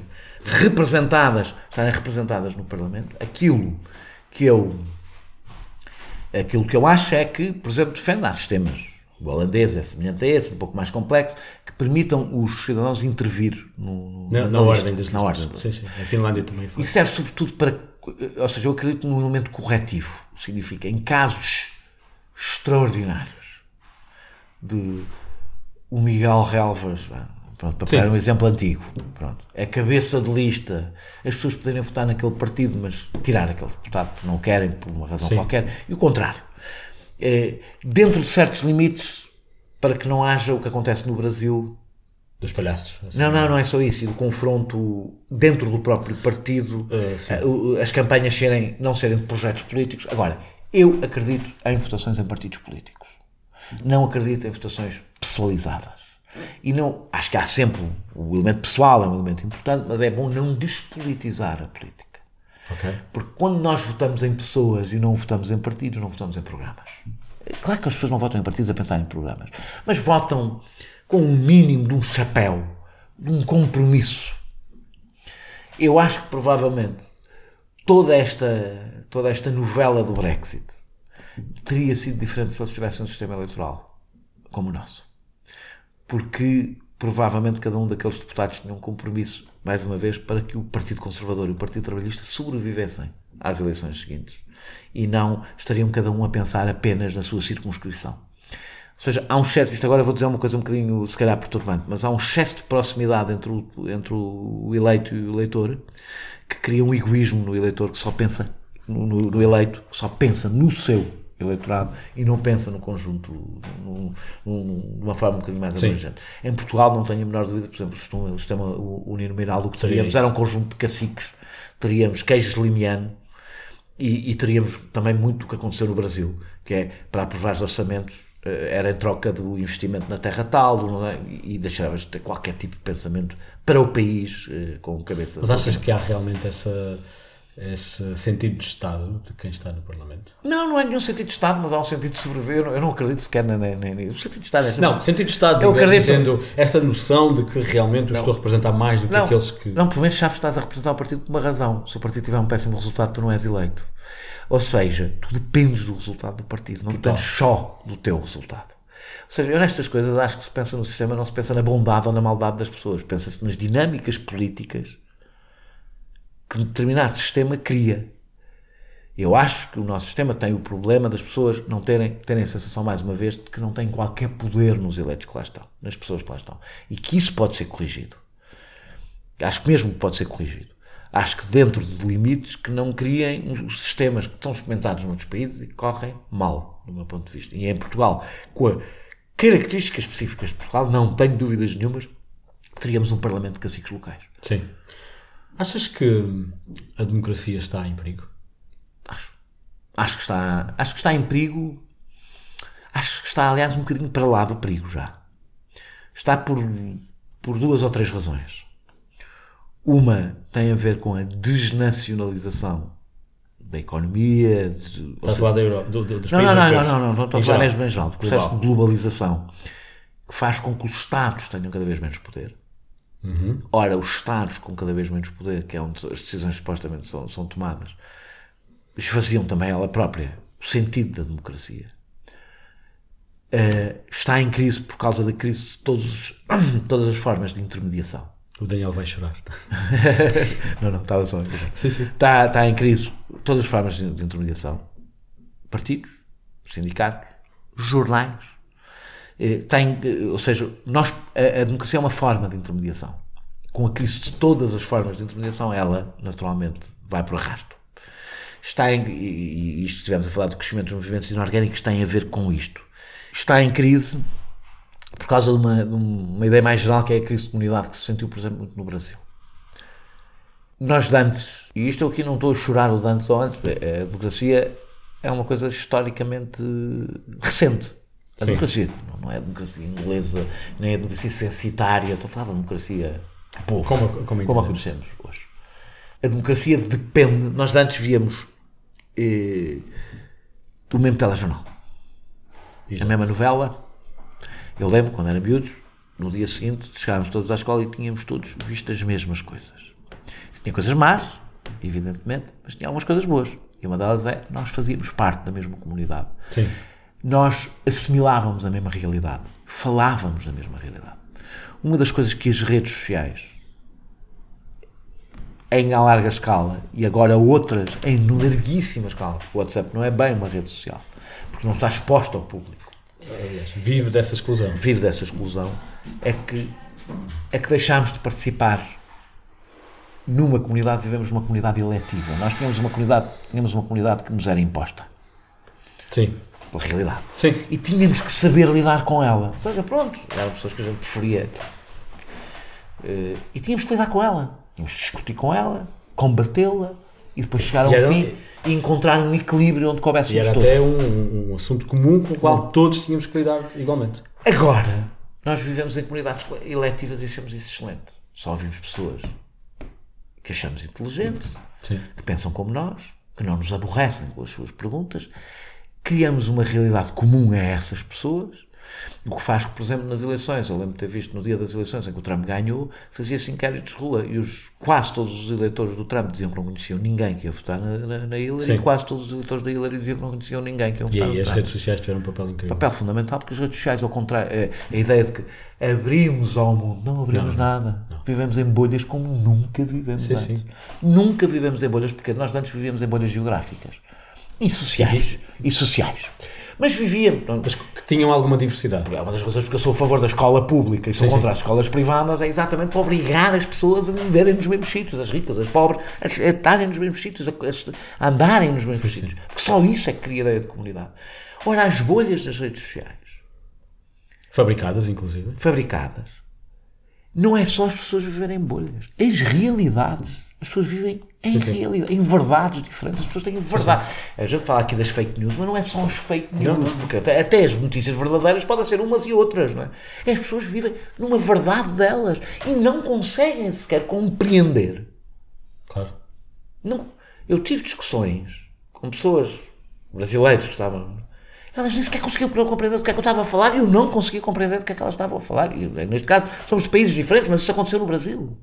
representadas, estarem representadas no Parlamento. Aquilo que eu aquilo que eu acho é que, por exemplo, defende há sistemas. O holandês é semelhante a esse, um pouco mais complexo, que permitam os cidadãos intervir no, no- Na, na lista, ordem das na listas. ordem. Sim, sim. A Finlândia também foi. E serve sobretudo para. Ou seja, eu acredito num elemento corretivo. Significa, em casos extraordinários de o Miguel Relvas, pronto, para Sim. pegar um exemplo antigo, pronto, é cabeça de lista, as pessoas poderem votar naquele partido, mas tirar aquele deputado porque não querem, por uma razão Sim. qualquer, e o contrário. É, dentro de certos limites, para que não haja o que acontece no Brasil, Dos palhaços. assim. Não, não, não é só isso. E do confronto dentro do próprio partido, o- as campanhas serem, não serem de projetos políticos. Agora, eu acredito em votações em partidos políticos. Não acredito em votações pessoalizadas. E não, acho que há sempre o elemento pessoal, é um elemento importante, mas é bom não despolitizar a política. Ok. Porque quando nós votamos em pessoas e não votamos em partidos, não votamos em programas. Claro que as pessoas não votam em partidos a pensar em programas, mas votam com um mínimo de um chapéu, de um compromisso. Eu acho que provavelmente toda esta, toda esta novela do Brexit teria sido diferente se eles tivessem um sistema eleitoral como o nosso. Porque provavelmente cada um daqueles deputados tinha um compromisso, mais uma vez, para que o Partido Conservador e o Partido Trabalhista sobrevivessem às eleições seguintes. E não estariam cada um a pensar apenas na sua circunscrição. Ou seja, há um excesso, isto agora vou dizer uma coisa um bocadinho, se calhar, perturbante, mas há um excesso de proximidade entre o, entre o eleito e o eleitor que cria um egoísmo no eleitor que só pensa, no, no- no eleito, que só pensa no seu eleitorado e não pensa no conjunto num- num- de uma forma um bocadinho mais abrangente. Em Portugal, não tenho a menor dúvida, por exemplo, o sistema, uninominal, o que teríamos era um conjunto de caciques, teríamos queijos limiano, e, e teríamos também muito o que aconteceu no Brasil, que é para aprovar os orçamentos era em troca do investimento na terra tal é? e deixavas de ter qualquer tipo de pensamento para o país eh, com cabeça. Mas achas que há realmente essa, esse sentido de Estado de quem está no Parlamento? Não, não há nenhum sentido de Estado, mas há um sentido de sobreviver. Eu não- Eu não acredito sequer nem. O sentido de Estado é Não, sentido de Estado, Eu digo, acredito- dizendo essa noção de que realmente eu estou a representar mais do que não, aqueles que. não, pelo menos sabes que estás a representar o partido por uma razão. Se o partido tiver um péssimo resultado, tu não és eleito. Ou seja, tu dependes do resultado do partido, não dependes só do teu resultado. Ou seja, eu nestas coisas acho que se pensa no sistema, não se pensa na bondade ou na maldade das pessoas, pensa-se nas dinâmicas políticas que um determinado sistema cria. Eu acho que o nosso sistema tem o problema das pessoas não terem, terem a sensação, mais uma vez, de que não têm qualquer poder nos eleitos que lá estão, nas pessoas que lá estão. E que isso pode ser corrigido. Acho que mesmo que pode ser corrigido. Acho que dentro de limites que não criem os sistemas que estão experimentados noutros países e que correm mal, do meu ponto de vista. E em Portugal, com a características específicas de Portugal, não tenho dúvidas nenhumas teríamos um parlamento de caciques locais. Sim. Achas que a democracia está em perigo? Acho. Acho que está, acho que está em perigo. Acho que está, aliás, um bocadinho para lá do perigo já. Está por, por duas ou três razões. Uma tem a ver com a desnacionalização da economia. de- ou Estás a falar da Euro, do, do, dos não, países não, não, não, europeus? não, não, não estou a falar mesmo em geral, do processo Global. de globalização que faz com que os Estados tenham cada vez menos poder. Uhum. Ora, os Estados com cada vez menos poder, que é onde as decisões supostamente são, são tomadas, esvaziam também ela própria o sentido da democracia. Eh, está em crise por causa da crise de todos os- todas as formas de intermediação. O Daniel vai chorar. Não, não, estava só a enganar. Sim, sim. Está, está em crise todas as formas de, de intermediação. Partidos, sindicatos, jornais. Eh, Tem, eh, ou seja, nós, a, a democracia é uma forma de intermediação. Com a crise de todas as formas de intermediação, ela, naturalmente, vai para o arrasto. Está em, e, e isto estivemos a falar do crescimento dos movimentos inorgânicos, tem a ver com isto. Está em crise por causa de uma, de uma ideia mais geral que é a crise de comunidade que se sentiu, por exemplo, muito no Brasil. Nós de antes, e isto aqui não estou a chorar o de antes ou antes, a democracia é uma coisa historicamente recente. A Sim. democracia não- é a democracia inglesa, nem a democracia censitária, estou a falar da democracia povo, Como- como como a conhecemos hoje. A democracia depende, nós antes víamos eh, o mesmo telejornal, a Exato. mesma novela. Eu lembro, quando era miúdo, no dia seguinte chegávamos todos à escola e tínhamos todos visto as mesmas coisas. Isso tinha coisas más, evidentemente, mas tinha algumas coisas boas. E uma delas é nós fazíamos parte da mesma comunidade. Sim. Nós assimilávamos a mesma realidade, falávamos da mesma realidade. Uma das coisas que as redes sociais, em larga escala, e agora outras em larguíssima escala, o WhatsApp não é bem uma rede social, porque não está exposta ao público vive dessa exclusão. vive dessa exclusão é que é que deixámos de participar numa comunidade, vivemos numa comunidade eletiva. Nós tínhamos uma comunidade, tínhamos uma comunidade que nos era imposta Sim. pela realidade. Sim. E tínhamos que saber lidar com ela. Ou seja, pronto, eram pessoas que a gente preferia Eh, e tínhamos que lidar com ela. Tínhamos que discutir com ela, combatê-la e depois chegar ao E fim e encontrar um equilíbrio onde E coubéssemos era todos. até um, um assunto comum com o qual todos tínhamos que lidar igualmente. Agora, nós vivemos em comunidades eletivas e achamos isso excelente. Só ouvimos pessoas que achamos inteligentes, Sim. que pensam como nós, que não nos aborrecem com as suas perguntas. Criamos uma realidade comum a essas pessoas. O que faz que, por exemplo, nas eleições, eu lembro de ter visto no dia das eleições em que o Trump ganhou, fazia-se inquéritos de rua e os, quase todos os eleitores do Trump diziam que não conheciam ninguém que ia votar na, na, na Hillary Sim. e quase todos os eleitores da Hillary diziam que não conheciam ninguém que ia E votar aí no as Trump redes sociais tiveram um papel incrível. papel fundamental porque as redes sociais, ao contrário, é a ideia de que abrimos ao mundo, não abrimos Não, nada. Vivemos em bolhas como nunca vivemos Sim, antes. sim. Nunca vivemos em bolhas, porque nós antes vivíamos em bolhas geográficas e sociais. E sociais. Mas vivíamos. Mas que tinham alguma diversidade. É uma das razões porque eu sou a favor da escola pública e sou Sim, contra sim. as escolas privadas é exatamente para obrigar as pessoas a viverem nos mesmos sítios, as ricas, as pobres, a a estarem nos mesmos sítios, a, a andarem nos mesmos sítios. Porque só isso é que cria ideia de comunidade. Ora, as bolhas das redes sociais Fabricadas, inclusive. fabricadas, não é só as pessoas viverem em bolhas, as realidades. As pessoas vivem em Sim, sim. realidade, em verdades diferentes. As pessoas têm verdade. A gente fala aqui das fake news, mas não é só as fake news, Não, não. porque até, até as notícias verdadeiras podem ser umas e outras, não é? As pessoas vivem numa verdade delas e não conseguem sequer compreender Claro. não, eu tive discussões com pessoas brasileiras que estavam. Elas nem sequer conseguiam compreender do que é que eu estava a falar e eu não conseguia compreender do que é que elas estavam a falar. E, neste caso, somos de países diferentes, mas isso aconteceu no Brasil.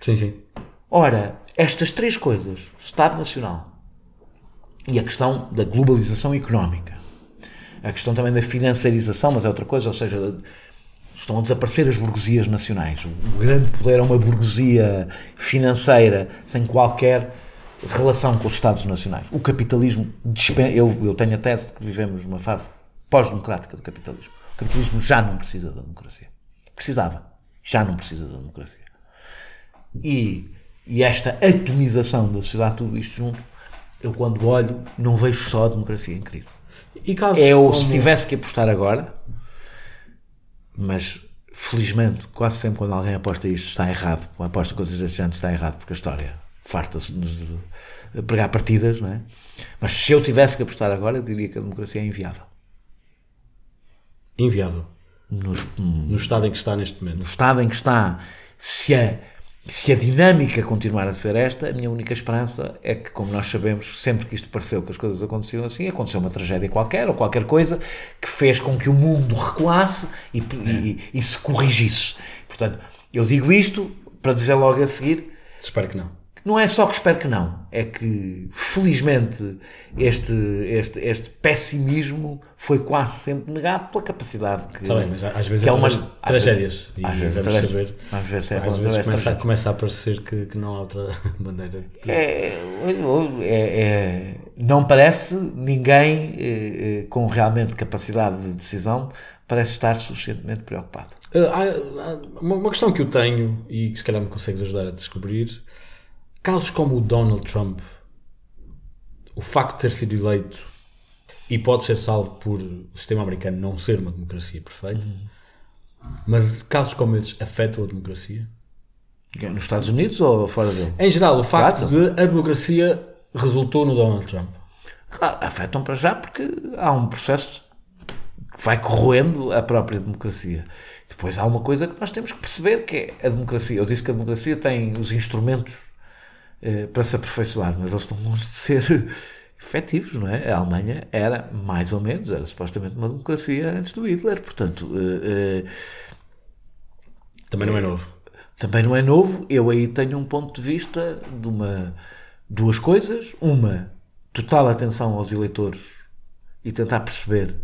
Sim, sim. Ora, estas três coisas, Estado Nacional e a questão da globalização económica, a questão também da financiarização, mas é outra coisa, ou seja, estão a desaparecer as burguesias nacionais. O grande poder é uma burguesia financeira sem qualquer relação com os Estados nacionais. O capitalismo, eu, eu tenho a tese de que vivemos numa fase pós-democrática do capitalismo. O capitalismo já não precisa da democracia. Precisava. Já não precisa da democracia. E, e esta atomização da sociedade, tudo isto junto, eu quando olho não vejo só a democracia em crise. E casos Eu, como- se tivesse que apostar agora, mas felizmente, quase sempre quando alguém aposta isto está errado, aposta coisas deste género está errado, porque a história farta-se-nos de pregar partidas, não é? Mas se eu tivesse que apostar agora, eu diria que a democracia é inviável. Inviável. Nos, No estado em que está neste momento. no estado em que está, se a, se a dinâmica continuar a ser esta, a minha única esperança é que, como nós sabemos, sempre que isto pareceu que as coisas aconteciam assim, aconteceu uma tragédia qualquer ou qualquer coisa que fez com que o mundo recuasse e, e- e se corrigisse. Portanto, eu digo isto para dizer logo a seguir Espero que não. Não é só que espero que não, é que felizmente este, este, este pessimismo foi quase sempre negado pela capacidade que. Está bem, mas às vezes que é é uma- tra- às tragédias. às vezes tragédias. saber. Às vezes é às vezes as começa, começa a parecer que, que não há outra maneira de. É, é- é- não parece ninguém eh, com realmente capacidade de decisão parece estar suficientemente preocupado. Uh, há- há uma questão que eu tenho e que se calhar me consegues ajudar a descobrir: casos como o Donald Trump, o facto de ter sido eleito e pode ser salvo por o sistema americano não ser uma democracia perfeita, mas casos como esses afetam a democracia? Nos Estados Unidos ou fora dele? Em geral, o facto de a democracia resultou no Donald Trump. Claro, afetam para já porque há um processo que vai corroendo a própria democracia. Depois há uma coisa que nós temos que perceber que é a democracia. Eu disse que a democracia tem os instrumentos eh, para se aperfeiçoar, mas eles estão longe de ser efetivos, não é? A Alemanha era mais ou menos, era supostamente uma democracia antes do Hitler, portanto eh, Também não é novo. também não é novo. Eu aí tenho um ponto de vista de uma duas coisas. Uma, total atenção aos eleitores e tentar perceber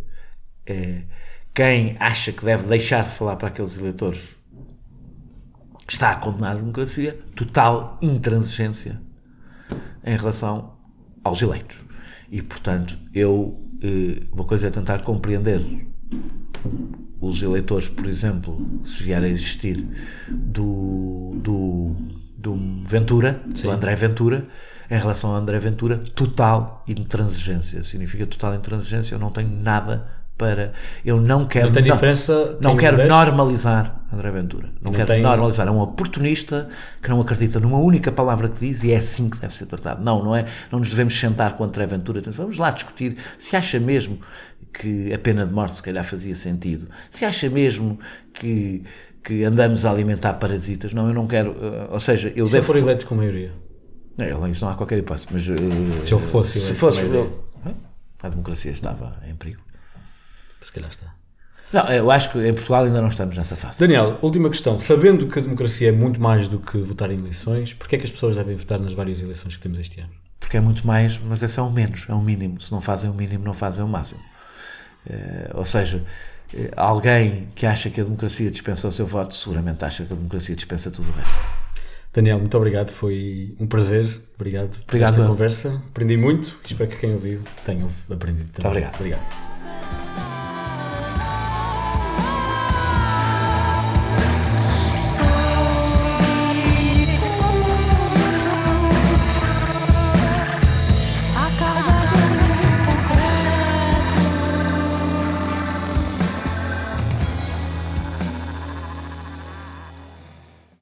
quem acha que deve deixar de falar para aqueles eleitores está a condenar a democracia. Total intransigência em relação aos eleitos. E, portanto, eu. eh, uma coisa é tentar compreender os eleitores, por exemplo, se vier a existir, do, do, do Ventura, do André Ventura, em relação ao André Ventura, total intransigência. Significa total intransigência, eu não tenho nada para. Eu não quero. Não tem não- diferença Não quem quero normalizar André Ventura. Não, Não quero tem- normalizar. É um oportunista que não acredita numa única palavra que diz e é assim que deve ser tratado. Não, não é. Não nos devemos sentar com André Ventura. Vamos lá discutir se acha mesmo que a pena de morte se calhar fazia sentido. Se acha mesmo que, que andamos a alimentar parasitas. Não, eu não quero. eh, Ou seja, eu Se devo. for eleito com maioria. É, ele- isso não há qualquer hipótese, mas. eh, Se ele fosse Se fosse. eu- a democracia estava em perigo. Se calhar está. Não, eu acho que em Portugal ainda não estamos nessa fase. Daniel, última questão. Sabendo que a democracia é muito mais do que votar em eleições, porquê é que as pessoas devem votar nas várias eleições que temos este ano? Porque é muito mais, mas esse é o menos, é o mínimo. Se não fazem o mínimo, não fazem o máximo. Eh, ou seja, eh, alguém que acha que a democracia dispensa o seu voto, seguramente acha que a democracia dispensa tudo o resto. Daniel, muito obrigado. Foi um prazer. Obrigado por Obrigado, esta eu. conversa. Aprendi muito e espero que quem ouviu tenha aprendido também. obrigado. obrigado.